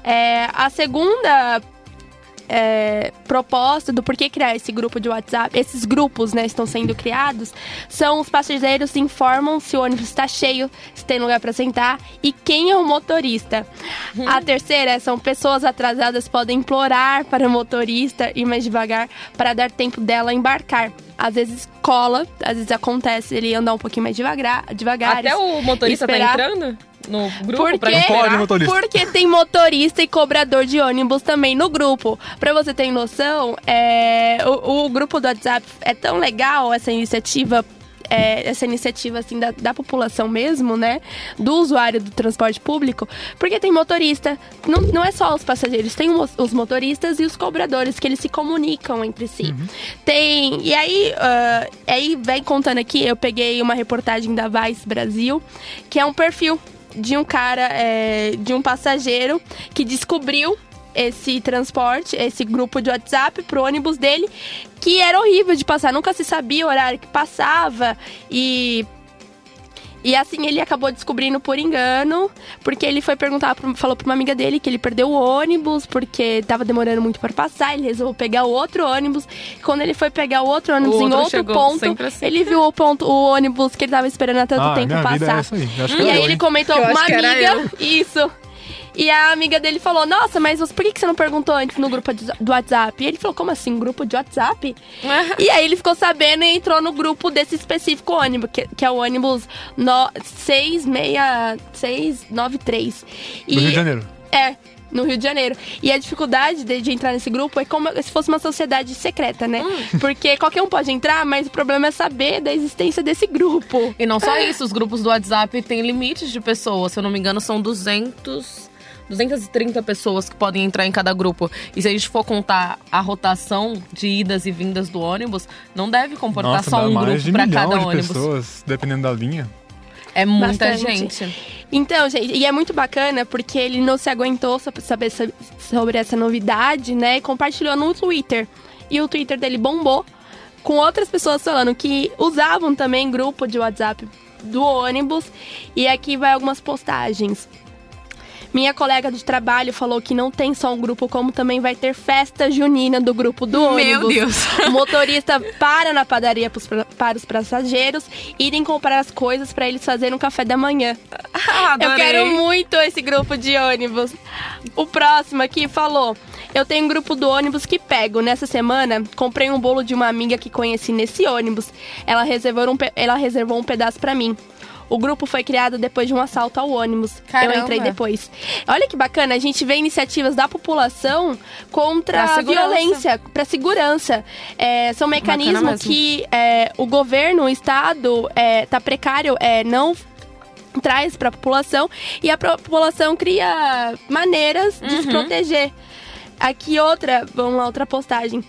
É, a segunda é, proposta do porquê criar esse grupo de WhatsApp, esses grupos, né, estão sendo criados, são os passageiros informam se o ônibus está cheio, se tem lugar para sentar e quem é o motorista. A terceira são pessoas atrasadas podem implorar para o motorista ir mais devagar para dar tempo dela embarcar. Às vezes cola, às vezes acontece ele andar um pouquinho mais devagar, devagar. Até o motorista esperar. tá entrando no grupo Porque, pra Não motorista. porque tem motorista e cobrador de ônibus também no grupo. Pra você ter noção, é, o, o grupo do WhatsApp é tão legal, essa iniciativa. é, essa iniciativa assim da, da população mesmo, né? Do usuário do transporte público, porque tem motorista, não, não é só os passageiros, tem os, os motoristas e os cobradores que eles se comunicam entre si. Tem. E aí, ah, aí vem contando aqui, eu peguei uma reportagem da Vice Brasil, que é um perfil de um cara, é, de um passageiro que descobriu esse transporte, esse grupo de WhatsApp pro ônibus dele, que era horrível de passar, nunca se sabia o horário que passava e e assim ele acabou descobrindo por engano, porque ele foi perguntar, falou pra uma amiga dele que ele perdeu o ônibus, porque tava demorando muito para passar, ele resolveu pegar o outro ônibus. Quando ele foi pegar o outro ônibus O em outro ponto, assim. ele viu o ponto, o ônibus que ele tava esperando há tanto Ah, tempo é passar. essa aí. E é aí eu, ele comentou Eu com uma amiga. Isso. E a amiga dele falou: Nossa, mas por que você não perguntou antes no grupo do WhatsApp? E ele falou: Como assim? Grupo de WhatsApp? E aí ele ficou sabendo e entrou no grupo desse específico ônibus, que, que é o ônibus no, 66693. E, Do Rio de Janeiro. É, no Rio de Janeiro. E a dificuldade de, de entrar nesse grupo é como se fosse uma sociedade secreta, né? Hum. Porque qualquer um pode entrar, mas o problema é saber da existência desse grupo. E não só isso, os grupos do WhatsApp têm limites de pessoas. Se eu não me engano, são 200... 230 pessoas que podem entrar em cada grupo. E se a gente for contar a rotação de idas e vindas do ônibus, não deve comportar Nossa, só um grupo de para cada de ônibus. pessoas, dependendo da linha. É muita Bastante. gente. Então, gente, e é muito bacana porque ele não se aguentou saber so- sobre essa novidade, né? E compartilhou no Twitter. E o Twitter dele bombou com outras pessoas falando que usavam também grupo de WhatsApp do ônibus. E aqui vai algumas postagens. Minha colega de trabalho falou que não tem só um grupo, como também vai ter festa junina do grupo do Meu ônibus. Deus. O motorista para na padaria pros- para os passageiros irem comprar as coisas para eles fazerem um café da manhã. Ah, Eu quero muito esse grupo de ônibus. O próximo aqui falou: Eu tenho um grupo do ônibus que pego. Nessa semana, comprei um bolo de uma amiga que conheci nesse ônibus. Ela reservou um, ela reservou um pedaço pra mim. O grupo foi criado depois de um assalto ao ônibus. Caramba. Eu entrei depois. Olha que bacana, a gente vê iniciativas da população contra Pra a violência, para segurança. É, são mecanismos que é, o governo, o Estado, é, tá precário, é, não traz para a população e a população cria maneiras de se proteger. Aqui outra, vamos lá, outra postagem.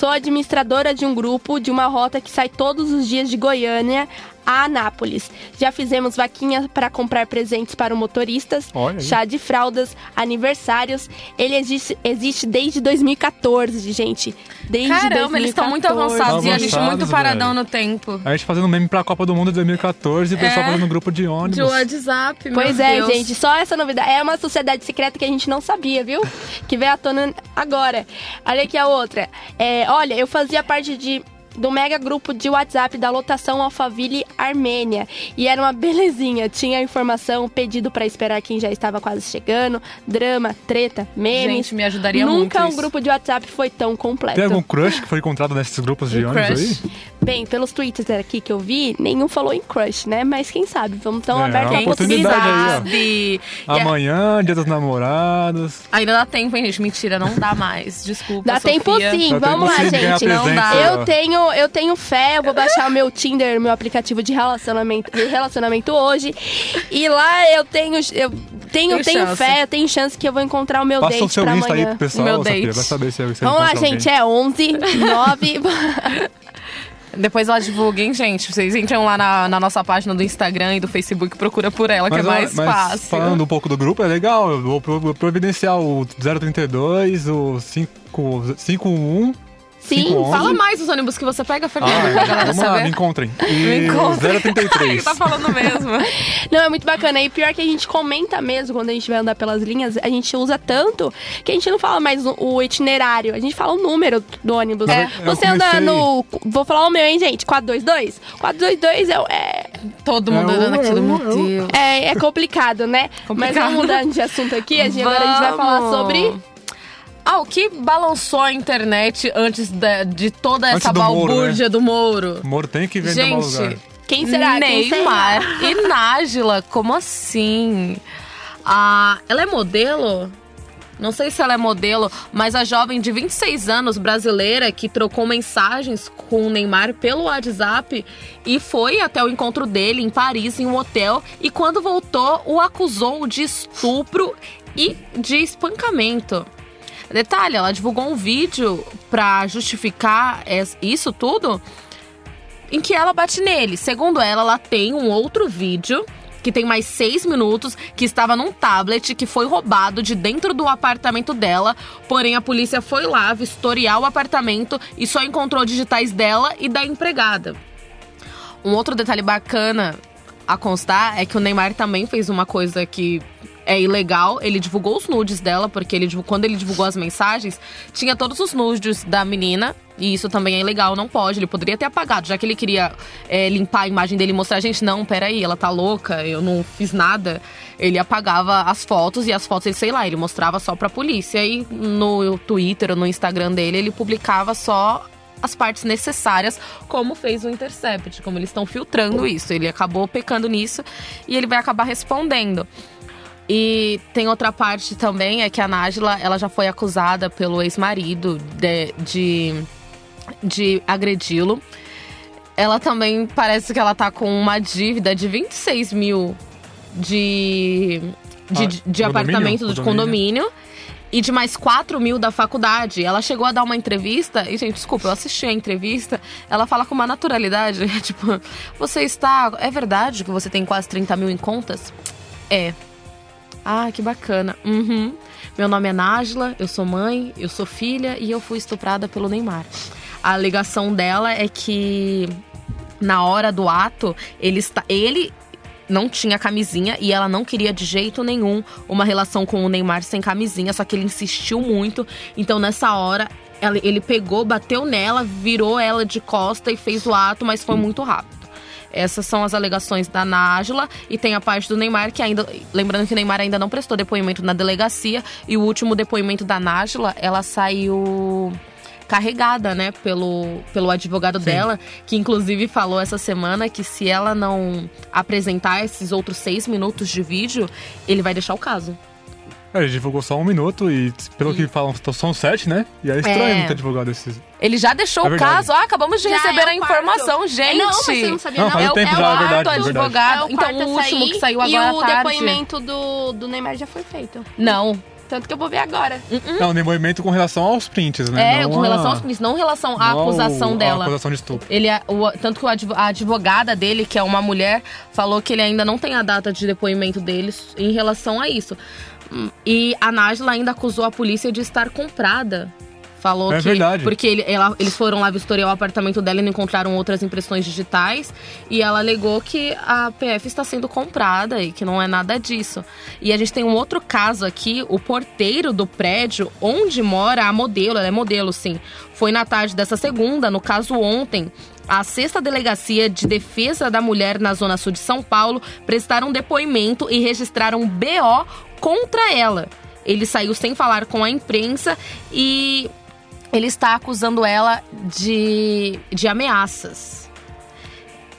Sou administradora de um grupo de uma rota que sai todos os dias de Goiânia a Anápolis. Já fizemos vaquinha para comprar presentes para os motoristas, chá de fraldas, aniversários. Ele existe, existe desde 2014, gente. Desde Caramba, eles estão muito 2014. avançados e a gente muito paradão velho. no tempo. A gente fazendo meme pra Copa do Mundo de 2014 e o pessoal É. fazendo grupo de ônibus. De WhatsApp, meu Pois é, Deus. gente, só essa novidade. É uma sociedade secreta que a gente não sabia, viu? Que veio à tona agora. Olha aqui a outra. É, olha, eu fazia parte de do mega grupo de WhatsApp da lotação Alphaville Armênia. E era uma belezinha. Tinha informação, pedido pra esperar quem já estava quase chegando, drama, treta, memes. Gente, me ajudaria Nunca muito um isso. grupo de WhatsApp foi tão completo. Tem algum crush que foi encontrado nesses grupos de Um ônibus crush. aí? Bem, pelos tweets aqui que eu vi, nenhum falou em crush, né? Mas quem sabe? Vamos tão É, abertos uma a oportunidade aí, Amanhã, dia dos namorados. Ainda dá tempo, hein, gente? Mentira, não dá mais. Desculpa, Dá Sofia. tempo sim, Dá vamos tempo lá, sim gente. não dá. Eu tenho, eu tenho fé, eu vou baixar o meu Tinder, meu aplicativo de relacionamento, de relacionamento hoje. E lá eu tenho, eu tenho, Tem tenho chance. fé, eu tenho chance que eu vou encontrar o meu Passa o date seu pra Insta aí amanhã. pro pessoal, Meu date. vai saber se você Vamos lá, gente, alguém. é 11, 9. Depois ela divulga, hein, gente? Vocês entram lá na, na nossa página do Instagram e do Facebook, procura por ela, que é mais mas fácil. falando um pouco do grupo, é legal. Eu vou providenciar o 032, o 5 51 Sim, 511. Fala mais os ônibus que você pega, Fernando, Ah, galera vamos lá, saber. me encontrem. Me E encontra. 033. tá falando mesmo. Não, é muito bacana. E pior que a gente comenta mesmo quando a gente vai andar pelas linhas, a gente usa tanto que a gente não fala mais o- itinerário, a gente fala o número do ônibus. É. Você anda comecei- no. Vou falar o meu, hein, gente? 422? 422 é, é, Todo mundo É, olhando eu- aquilo, eu- meu é, é complicado, né? Mas Complicado. vamos mudando de assunto aqui. A gente, agora a gente vai falar sobre. Ah, o que balançou a internet antes da- de, toda Antes essa do Moro, balbúrdia do Moro? O Moro tem que vender mau lugar. Gente, Quem será? Quem Neymar e Nájila, como assim? Ah, ela é modelo? Não sei se ela é modelo, mas a jovem de 26 anos brasileira que trocou mensagens com o Neymar pelo WhatsApp e foi até o encontro dele em Paris, em um hotel, e quando voltou, o acusou de estupro e de espancamento. Detalhe, ela divulgou um vídeo pra justificar isso tudo em que ela bate nele. Segundo ela, ela tem um outro vídeo que tem mais seis minutos, que estava num tablet que foi roubado de dentro do apartamento dela. Porém, a polícia foi lá vistoriar o apartamento e só encontrou digitais dela e da empregada. Um outro detalhe bacana a constar é que o Neymar também fez uma coisa que é ilegal. Ele divulgou os nudes dela, porque ele, quando ele divulgou as mensagens, tinha todos os nudes da menina. E isso também é ilegal, não pode. Ele poderia ter apagado, já que ele queria é, limpar a imagem dele e mostrar, gente, não, peraí, ela tá louca, eu não fiz nada. Ele apagava as fotos e as fotos, ele, sei lá, ele mostrava só pra polícia. E no Twitter ou no Instagram dele, ele publicava só as partes necessárias, como fez o Intercept, como eles estão filtrando isso. Ele acabou pecando nisso e ele vai acabar respondendo. E tem outra parte também, é que a Nájila, ela já foi acusada pelo ex-marido de, de, de agredi-lo. Ela também parece que ela tá com uma dívida de 26 mil de, de, Ah, de condomínio? apartamento de Condomínio. condomínio e de mais 4 mil da faculdade. Ela chegou a dar uma entrevista, e, gente, desculpa, eu assisti a entrevista, ela fala com uma naturalidade, tipo, você está. É verdade que você tem quase 30 mil em contas? É. Ah, que bacana. Uhum. Meu nome é Nájila, eu sou mãe, eu sou filha e eu fui estuprada pelo Neymar. A alegação dela é que na hora do ato, ele está. Ele não tinha camisinha e ela não queria de jeito nenhum uma relação com o Neymar sem camisinha, só que ele insistiu muito. Então nessa hora ele pegou, bateu nela, virou ela de costa e fez o ato, mas foi muito rápido. Essas são as alegações da Nájila e tem a parte do Neymar que ainda, lembrando que o Neymar ainda não prestou depoimento na delegacia e o último depoimento da Nájila, ela saiu carregada, né, pelo, pelo advogado dela, que inclusive falou essa semana que se ela não apresentar esses outros seis minutos de vídeo, ele vai deixar o caso. É, ele divulgou só um minuto e, pelo que falam, são sete, né? E é estranho É. não ter divulgado esses. Ele já deixou É o caso. Ah, acabamos de Já receber é o a informação, quarto. gente. É, não, mas você não sabia, Não, não. é, um tempo é já, o é quarto verdade, é verdade. advogado. É o então, quarto o a último sair, que saiu e agora o à tarde. depoimento do, do Neymar já foi feito. Não. Tanto que eu vou ver agora. Não, depoimento com relação aos prints, né? É, Não com a- relação aos prints, não em relação à não ao- acusação à dela. acusação de estupro. Ele, é- o- tanto que o a advogada dele, que é uma mulher, falou que ele ainda não tem a data de depoimento deles em relação a isso. E a Nájila ainda acusou a polícia de estar comprada. Falou É que. verdade. Porque ele- ela- eles foram lá vistoriar o apartamento dela e não encontraram outras impressões digitais. E ela alegou que a PF está sendo comprada e que não é nada disso. E a gente tem um outro caso aqui: o porteiro do prédio onde mora a modelo, ela é modelo, sim. Foi na tarde dessa segunda, no caso ontem. A sexta delegacia de defesa da mulher na Zona Sul de São Paulo prestaram depoimento e registraram BO contra ela. Ele saiu sem falar com a imprensa e ele está acusando ela de, de ameaças.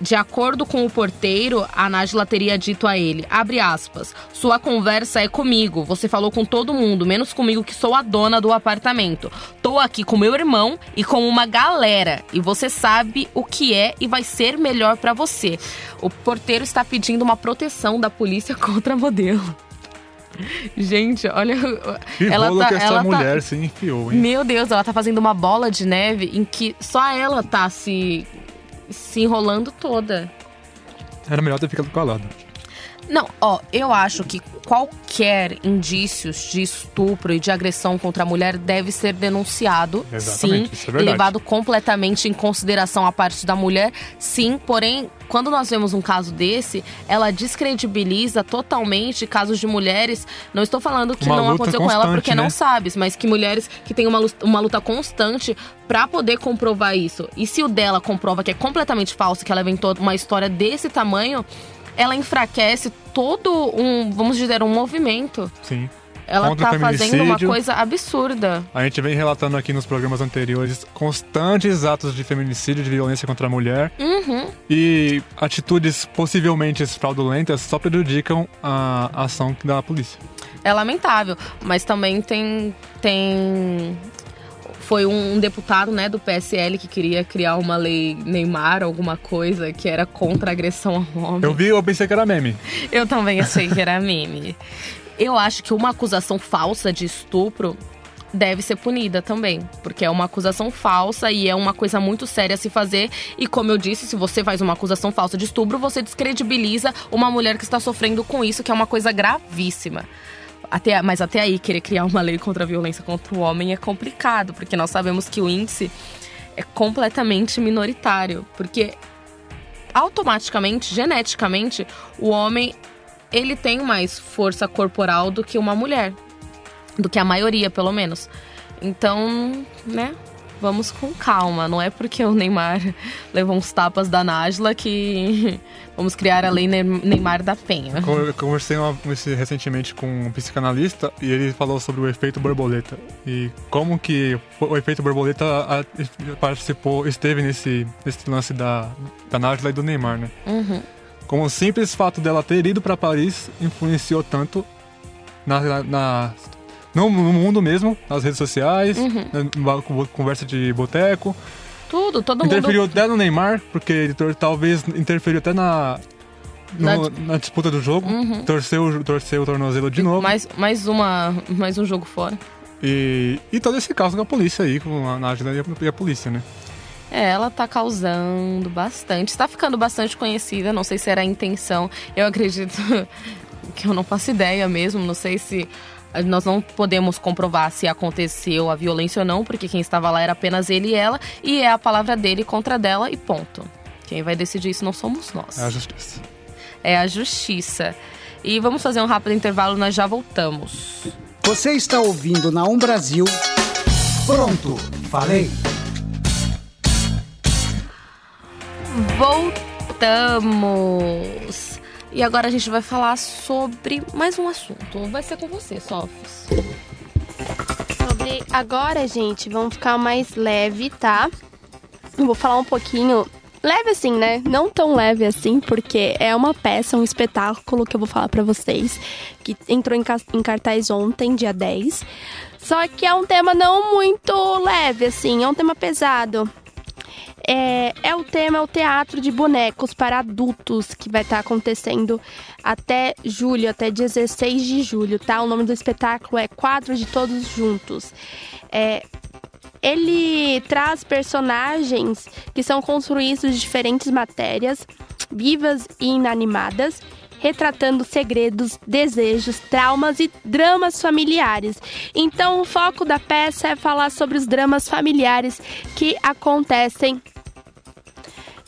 De acordo com o porteiro, a Nájila teria dito a ele, abre aspas, sua conversa é comigo, você falou com todo mundo, menos comigo que sou a dona do apartamento. Tô aqui com meu irmão e com uma galera, e você sabe o que é e vai ser melhor pra você. O porteiro está pedindo uma proteção da polícia contra a modelo. Gente, olha. Que ela tá, que essa ela tá- mulher se enfiou, hein? meu Deus, ela tá fazendo uma bola de neve em que só ela tá se, se enrolando toda. Era melhor ter ficado calado. Não, ó, eu acho que qualquer indícios de estupro e de agressão contra a mulher deve ser denunciado, Exatamente, sim, isso é levado completamente em consideração a parte da mulher, sim, porém, quando nós vemos um caso desse, ela descredibiliza totalmente casos de mulheres. Não estou falando que Uma não luta aconteceu com ela porque não né? sabes, mas que mulheres que têm uma, lu- uma luta constante pra poder comprovar isso. E se o dela comprova que é completamente falso, que ela inventou uma história desse tamanho, ela enfraquece todo um, vamos dizer, um movimento. Sim. Ela Contra tá fazendo uma coisa absurda. A gente vem relatando aqui nos programas anteriores constantes atos de feminicídio, de violência contra a mulher. Uhum. E atitudes possivelmente fraudulentas só prejudicam a ação da polícia. É lamentável, mas também tem tem foi um deputado, né, do PSL que queria criar uma lei Neymar, alguma coisa que era contra a agressão ao homem. Eu vi, eu pensei que era meme. Eu também achei que era meme. Eu acho que uma acusação falsa de estupro deve ser punida também, porque é uma acusação falsa e é uma coisa muito séria a se fazer. E como eu disse, se você faz uma acusação falsa de estupro, você descredibiliza uma mulher que está sofrendo com isso, que é uma coisa gravíssima. Até, mas até aí, querer criar uma lei contra a violência contra o homem é complicado, porque nós sabemos que o índice é completamente minoritário, porque automaticamente, geneticamente, o homem ele tem mais força corporal do que uma mulher, do que a maioria, pelo menos. Então, né? Vamos com calma. Não é porque o Neymar levou uns tapas da Nájila que vamos criar a lei Ne- Neymar da Penha. Eu conversei uma- recentemente com um psicanalista e ele falou sobre o efeito borboleta e como que o efeito borboleta participou, esteve nesse, nesse lance da, da Nájila e do Neymar, né? Uhum. Como o simples fato dela ter ido para Paris influenciou tanto na, na- na- no, no mundo mesmo, nas redes sociais, Uhum. na, na conversa de boteco. Tudo, todo Interferiu mundo. até no Neymar, porque ele talvez interferiu até na, Na no- na disputa do jogo. Uhum. Torceu, torceu o tornozelo de novo. Mais, mais, uma, mais um jogo fora. E, e todo esse caso com a polícia aí, com a Nájila e a, e a polícia, né? É, ela tá causando bastante. Está ficando bastante conhecida. Não sei se era a intenção. Eu acredito que eu não faço ideia mesmo. Não sei se. Nós não podemos comprovar se aconteceu a violência ou não, porque quem estava lá era apenas ele e ela, e é a palavra dele contra dela e ponto. Quem vai decidir isso não somos nós. É a justiça. É a justiça. E vamos fazer um rápido intervalo, nós já voltamos. Você está ouvindo na Um Brasil. Pronto, falei. Voltamos! E agora a gente vai falar sobre mais um assunto. Vai ser com você, Sofis. Sobre agora, gente, vamos ficar mais leve, tá? Eu vou falar um pouquinho. Leve assim, né? Não tão leve assim, porque é uma peça, um espetáculo que eu vou falar pra vocês, que entrou em, em cartaz ontem, dia 10. Só que é um tema não muito leve, assim, é um tema pesado. É, é o tema, é o teatro de bonecos para adultos, que vai estar acontecendo até julho, até 16 de julho, tá? O nome do espetáculo é Quadros de Todos Juntos. É, ele traz personagens que são construídos de diferentes matérias, vivas e inanimadas, retratando segredos, desejos, traumas e dramas familiares. Então, o foco da peça é falar sobre os dramas familiares que acontecem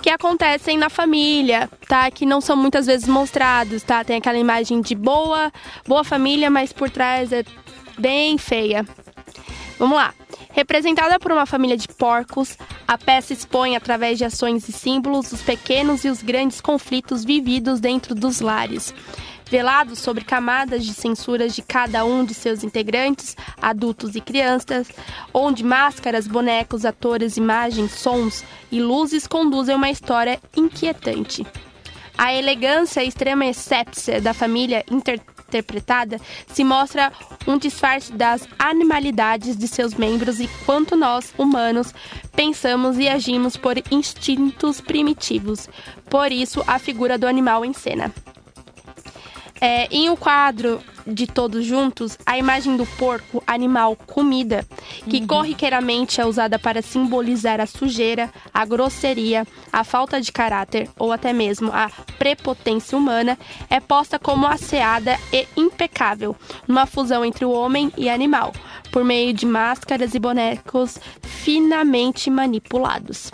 que acontecem na família, tá? Que não são muitas vezes mostrados, tá? Tem aquela imagem de boa, boa família, mas por trás é bem feia. Vamos lá. Representada por uma família de porcos, a peça expõe através de ações e símbolos os pequenos e os grandes conflitos vividos dentro dos lares. Velado sobre camadas de censuras de cada um de seus integrantes, adultos e crianças, onde máscaras, bonecos, atores, imagens, sons e luzes conduzem uma história inquietante. A elegância e extrema essência da família interpretada se mostra um disfarce das animalidades de seus membros e quanto nós, humanos, pensamos e agimos por instintos primitivos. Por isso, a figura do animal em cena. É, em um quadro de todos juntos, a imagem do porco, animal comida, que corriqueiramente é usada para simbolizar a sujeira, a grosseria, a falta de caráter ou até mesmo a prepotência humana, é posta como asseada e impecável, numa fusão entre o homem e animal, por meio de máscaras e bonecos finamente manipulados.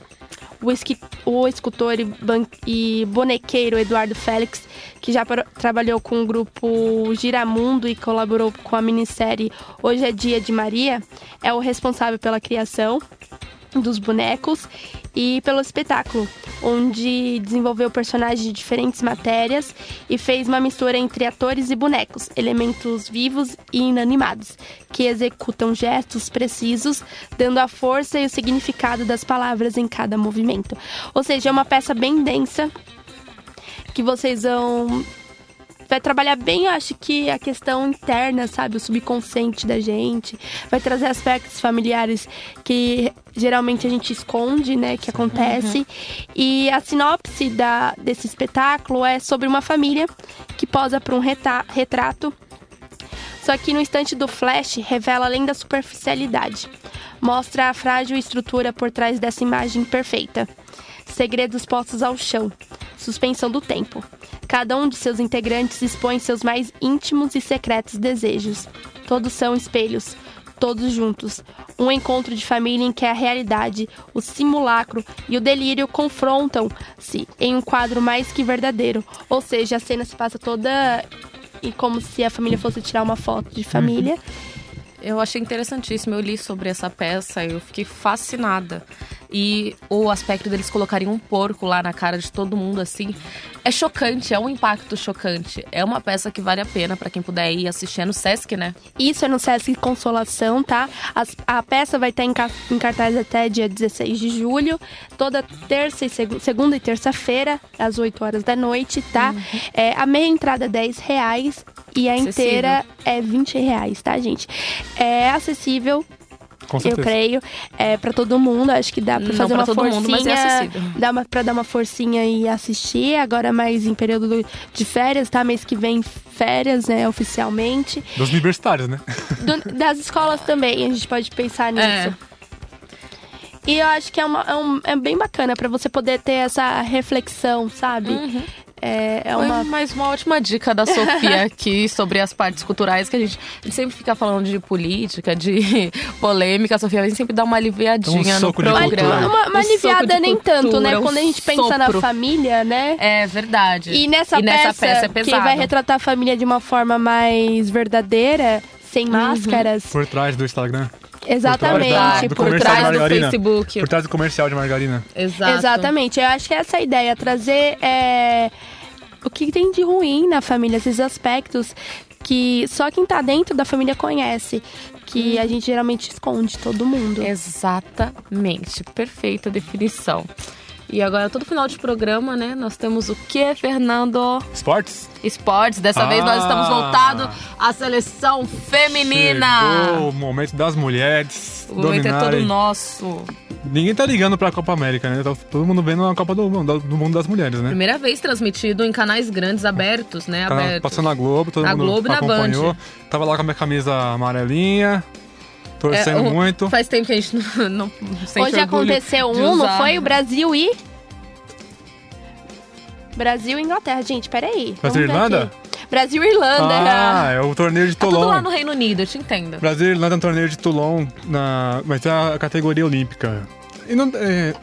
O, esqui- o escultor e, ban- e bonequeiro Eduardo Félix, que já pro- trabalhou com o grupo Giramundo e colaborou com a minissérie Hoje é Dia de Maria, é o responsável pela criação dos bonecos e pelo espetáculo, onde desenvolveu personagens de diferentes matérias e fez uma mistura entre atores e bonecos, elementos vivos e inanimados, que executam gestos precisos, dando a força e o significado das palavras em cada movimento. Ou seja, é uma peça bem densa que vocês vão vai trabalhar bem, eu acho que a questão interna, sabe, o subconsciente da gente, vai trazer aspectos familiares que geralmente a gente esconde, né, que acontece. E a sinopse da, desse espetáculo é sobre uma família que posa para um reta- retrato só que no instante do flash revela além da superficialidade. Mostra a frágil estrutura por trás dessa imagem perfeita. Segredos postos ao chão. Suspensão do tempo. Cada um de seus integrantes expõe seus mais íntimos e secretos desejos. Todos são espelhos, todos juntos. Um encontro de família em que a realidade, o simulacro e o delírio confrontam-se em um quadro mais que verdadeiro. Ou seja, a cena se passa toda e como se a família fosse tirar uma foto de família. Eu achei interessantíssimo. Eu li sobre essa peça e eu fiquei fascinada. E o aspecto deles colocarem um porco lá na cara de todo mundo assim é chocante, é um impacto chocante. É uma peça que vale a pena pra quem puder ir assistir É no Sesc, né? Isso é no Sesc Consolação, tá? As- a peça vai estar em, em cartaz até dia 16 de julho, toda terça e seg- segunda e terça-feira, às 8 horas da noite, tá? É, a meia entrada é 10 reais e a Acessível. inteira é 20 reais, tá, gente? É acessível, Com eu creio, é para todo mundo. Acho que dá pra Não fazer pra uma todo forcinha, mundo, mas é acessível. dá uma, pra dar uma forcinha e assistir. Agora mais em período do- de férias, tá? Mês que vem férias, né, oficialmente. Dos universitários, né? Do- das escolas também, a gente pode pensar nisso. É. E eu acho que é, uma- é um- é bem bacana pra você poder ter essa reflexão, sabe? É, é uma. mais uma ótima dica da Sofia aqui sobre as partes culturais que a gente, a gente sempre fica falando de política, de polêmica. A Sofia vem sempre dar uma aliviadinha Um no programa. cultura. uma- uma Um aliviada nem tanto, né? cultura, um Quando a gente pensa na sopro. família, né? É verdade. E nessa, peça, peça é que pesado. vai retratar a família de uma forma mais verdadeira, sem Uhum. máscaras. Por trás do Instagram. Exatamente. da- do por trás do. Facebook. Por trás do comercial de margarina. Exato. Exatamente. Eu acho que essa é a ideia, trazer é, o que tem de ruim na família, esses aspectos que só quem tá dentro da família conhece, que Uhum. a gente geralmente esconde todo mundo. Exatamente. Perfeita definição. E agora, todo final de programa, né? Nós temos o que, Fernando? Esportes? Esportes. Dessa vez nós Ah. estamos voltados à seleção feminina. Chegou o momento das mulheres O momento é todo dominarem. nosso. Ninguém tá ligando pra Copa América, né? Tá todo mundo vendo a Copa do, do, do mundo das mulheres, né? Primeira vez transmitido em canais grandes, abertos, né? Tá abertos. passando na Globo, todo Na mundo Globo e na acompanhou. Band. Tava lá com a minha camisa amarelinha, torcendo É, o- muito. Faz tempo que a gente não, não sente Hoje aconteceu de um, não foi? O Brasil e. Brasil e Inglaterra, gente, peraí. Brasil e Irlanda? aqui. Brasil e Irlanda. Ah, é o torneio de Tá tudo Toulon. lá no Reino Unido, eu te entendo. Brasil e Irlanda é um torneio de Toulon, na, vai ser a categoria olímpica. E não, é,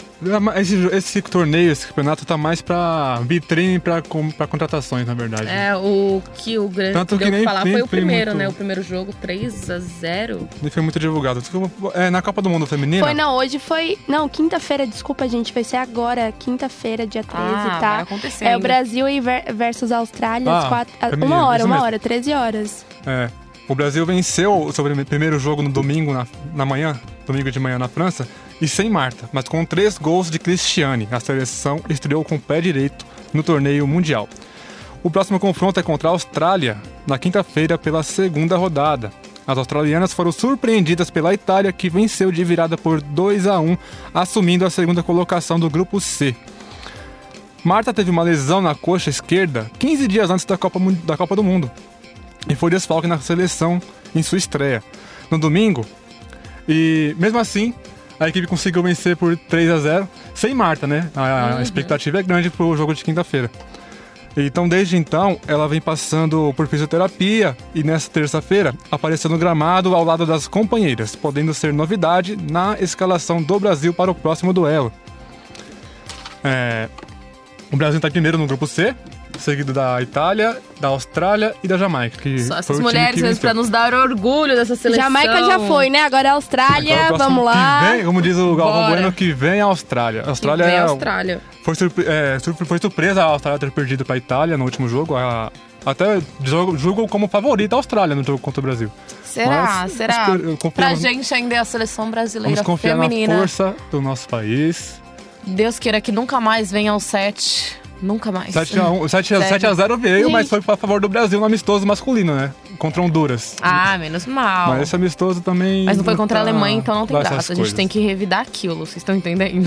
esse, esse torneio, esse campeonato tá mais pra vitrine pra, pra contratações, na verdade. É, o que o grande Tanto que deu nem- falar nem foi o primeiro, muito- né? O primeiro jogo, 3 a 0 Nem foi muito divulgado. É, na Copa do Mundo Feminina, Foi, não, hoje foi. Não, quinta-feira, desculpa, gente. Vai ser agora, quinta-feira, dia 13, Ah, tá? vai acontecer É o. Brasil e ver- versus Austrália, às Ah, quatro, a- feminino, uma hora, uma hora, 13 horas. é, o Brasil venceu o primeiro jogo no domingo, na, na manhã, domingo de manhã na França, e sem Marta, mas com três gols de Cristiane. A seleção estreou com o pé direito no torneio mundial. O próximo confronto é contra a Austrália, na quinta-feira, pela segunda rodada. As australianas foram surpreendidas pela Itália, que venceu de virada por 2 a 1 assumindo a segunda colocação do grupo C. Marta teve uma lesão na coxa esquerda 15 dias antes da Copa, da Copa do Mundo. e foi desfalque na seleção em sua estreia. No domingo, e mesmo assim, a equipe conseguiu vencer por 3 a 0 sem Marta, né? A, a expectativa é grande pro jogo de quinta-feira. Então, desde então, ela vem passando por fisioterapia e nessa terça-feira apareceu no gramado ao lado das companheiras, podendo ser novidade na escalação do Brasil para o próximo duelo. É, o Brasil está primeiro no grupo C, seguido da Itália, da Austrália e da Jamaica. Que Só essas mulheres que mesmo pra nos dar orgulho dessa seleção. Jamaica já foi, né? Agora é Austrália, Agora, próximo vamos lá. Que vem, como diz o Galvão Bora. Bueno, que vem a Austrália. A Que Austrália, vem a é- Austrália. Foi, surpre- é, surpre- foi surpresa a Austrália ter perdido para a Itália no último jogo. A- até jogo, como favorita a Austrália no jogo contra o Brasil. Será? Mas, Será? pra no- gente ainda é a seleção brasileira Vamos confiar feminina. na força do nosso país. Deus queira que nunca mais venha ao sete. Nunca mais. 7x1, 7 a, Sério? 7 a 0 veio, Gente. mas foi a favor do Brasil no amistoso masculino, né? Contra Honduras. Ah, menos mal. Mas esse amistoso também. Mas não foi contra a tá Alemanha, então não tem graça. A gente coisas. tem que revidar aquilo, vocês estão entendendo?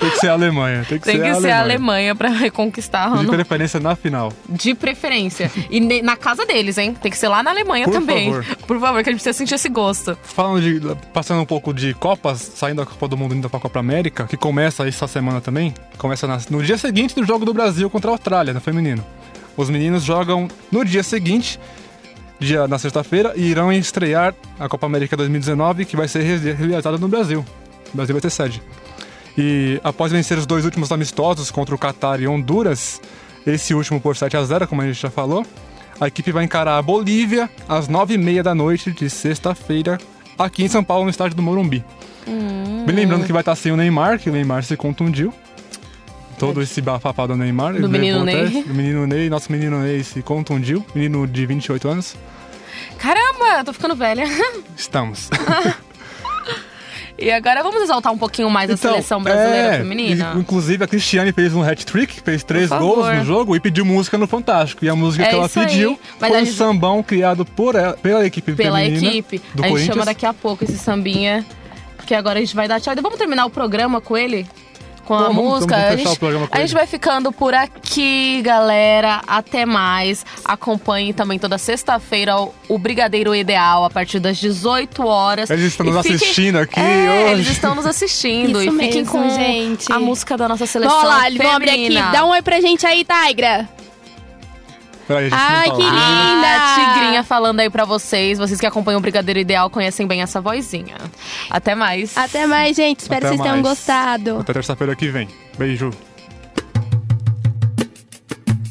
Tem que ser a Alemanha. Tem que, tem ser, que a ser a Alemanha. Pra reconquistar De no- preferência na final. de preferência. E na casa deles, hein? Tem que ser lá na Alemanha Por também. favor. Por favor, que a gente precisa sentir esse gosto. Falando de. Passando um pouco de Copas, saindo da Copa do Mundo indo pra Copa América, que começa essa semana também. Começa no dia seguinte do jogo do Brasil contra a Austrália, no feminino. Os meninos jogam no dia seguinte, dia na sexta-feira, e irão estrear a Copa América 2019, que vai ser re- realizada no Brasil. O Brasil vai ter sede. E após vencer os dois últimos amistosos contra o Catar e Honduras, esse último por 7 a 0 como a gente já falou, a equipe vai encarar a Bolívia às 9h30 da noite de sexta-feira, aqui em São Paulo, no estádio do Morumbi. Bem lembrando que vai estar sem o Neymar, que o Neymar se contundiu. Todo esse bafafá do Neymar. ele menino Ney. Do menino Ney, nosso menino Ney se contundiu. Menino de 28 anos. Caramba, tô ficando velha. Estamos. E agora vamos exaltar um pouquinho mais a seleção brasileira é, feminina. Inclusive, a Cristiane fez um hat-trick, fez três gols no jogo e pediu música no Fantástico. E a música É que ela aí. pediu Mas foi um gente- sambão criado por ela- pela equipe Pela feminina equipe. do a gente chama daqui a pouco esse sambinha. Que agora a gente vai dar tchau. Vamos terminar o programa com ele? Com a Vamos, vamos música? a gente, a gente vai ficando por aqui, galera. Até mais. Acompanhe também toda sexta-feira o- Brigadeiro Ideal a partir das 18 horas. Eles estão E nos fiquem- assistindo aqui É, hoje. eles estão nos assistindo. Isso e fiquem mesmo, com gente. a música da nossa seleção Vamos lá, eles vão abrir aqui. Dá um oi pra gente aí, Tigra. Peraí, a gente Ai, que lindo. Ah, Linda! Tigrinha falando aí pra vocês. Vocês que acompanham o Brigadeiro Ideal conhecem bem essa vozinha. Até mais. Até mais, gente. Espero Até que vocês tenham mais. gostado. Até terça-feira que vem. Beijo.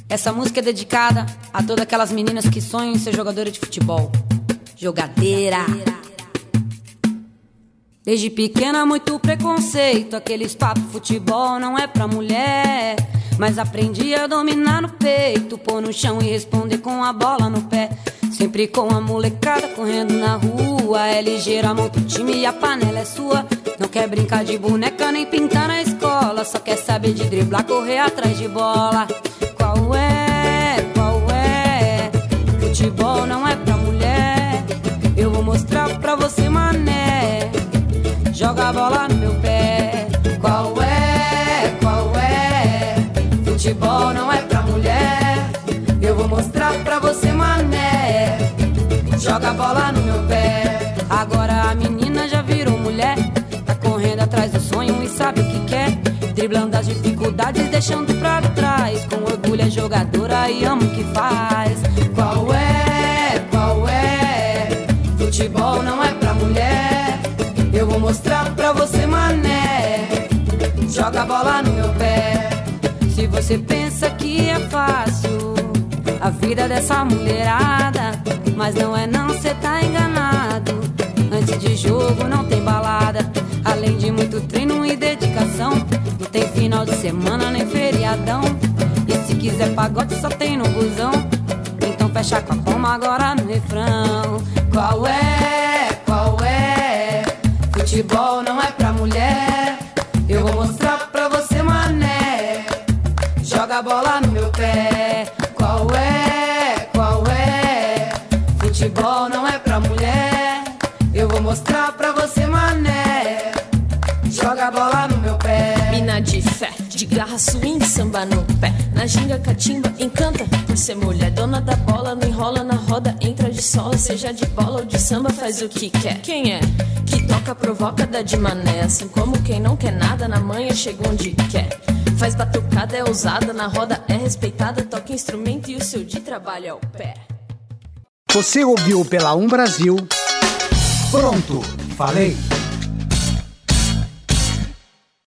Essa música é dedicada a todas aquelas meninas que sonham em ser jogadora de futebol. Jogadeira. Desde pequena, muito preconceito. Aqueles papos futebol não é pra mulher. Mas aprendi a dominar no peito, pôr no chão e responder com a bola no pé. Sempre com a molecada correndo na rua. É ligeira, monta o time e a panela é sua. Não quer brincar de boneca nem pintar na escola. Só quer saber de driblar, correr atrás de bola. Qual é? Qual é? Futebol não é pra a bola no meu pé. Qual é? Qual é? Futebol não é pra mulher. Eu vou mostrar pra você, mané. Joga a bola no meu pé. Agora a menina já virou mulher. Tá correndo atrás do sonho e sabe o que quer. Driblando as dificuldades, deixando pra trás. Com orgulho é jogadora e ama o que faz. A bola no meu pé. Se você pensa que é fácil a vida dessa mulherada, mas não é não, cê tá enganado. Antes de jogo não tem balada, além de muito treino e dedicação. Não tem final de semana nem feriadão. E se quiser pagode só tem no busão. Então fecha com a palma agora no refrão. Qual é? Qual é? Futebol não é garra, swing, samba no pé. Na ginga, catimba, encanta. Por ser mulher, dona da bola, não enrola na roda, entra de sola, seja de bola ou de samba, faz o que quer. Quem é? Que toca, provoca, dá de mané. Assim como quem não quer nada, na manhã chega onde quer. Faz batucada, é ousada, na roda é respeitada, toca instrumento e o seu de trabalho é o pé. Você ouviu pela Um Brasil. Pronto, falei.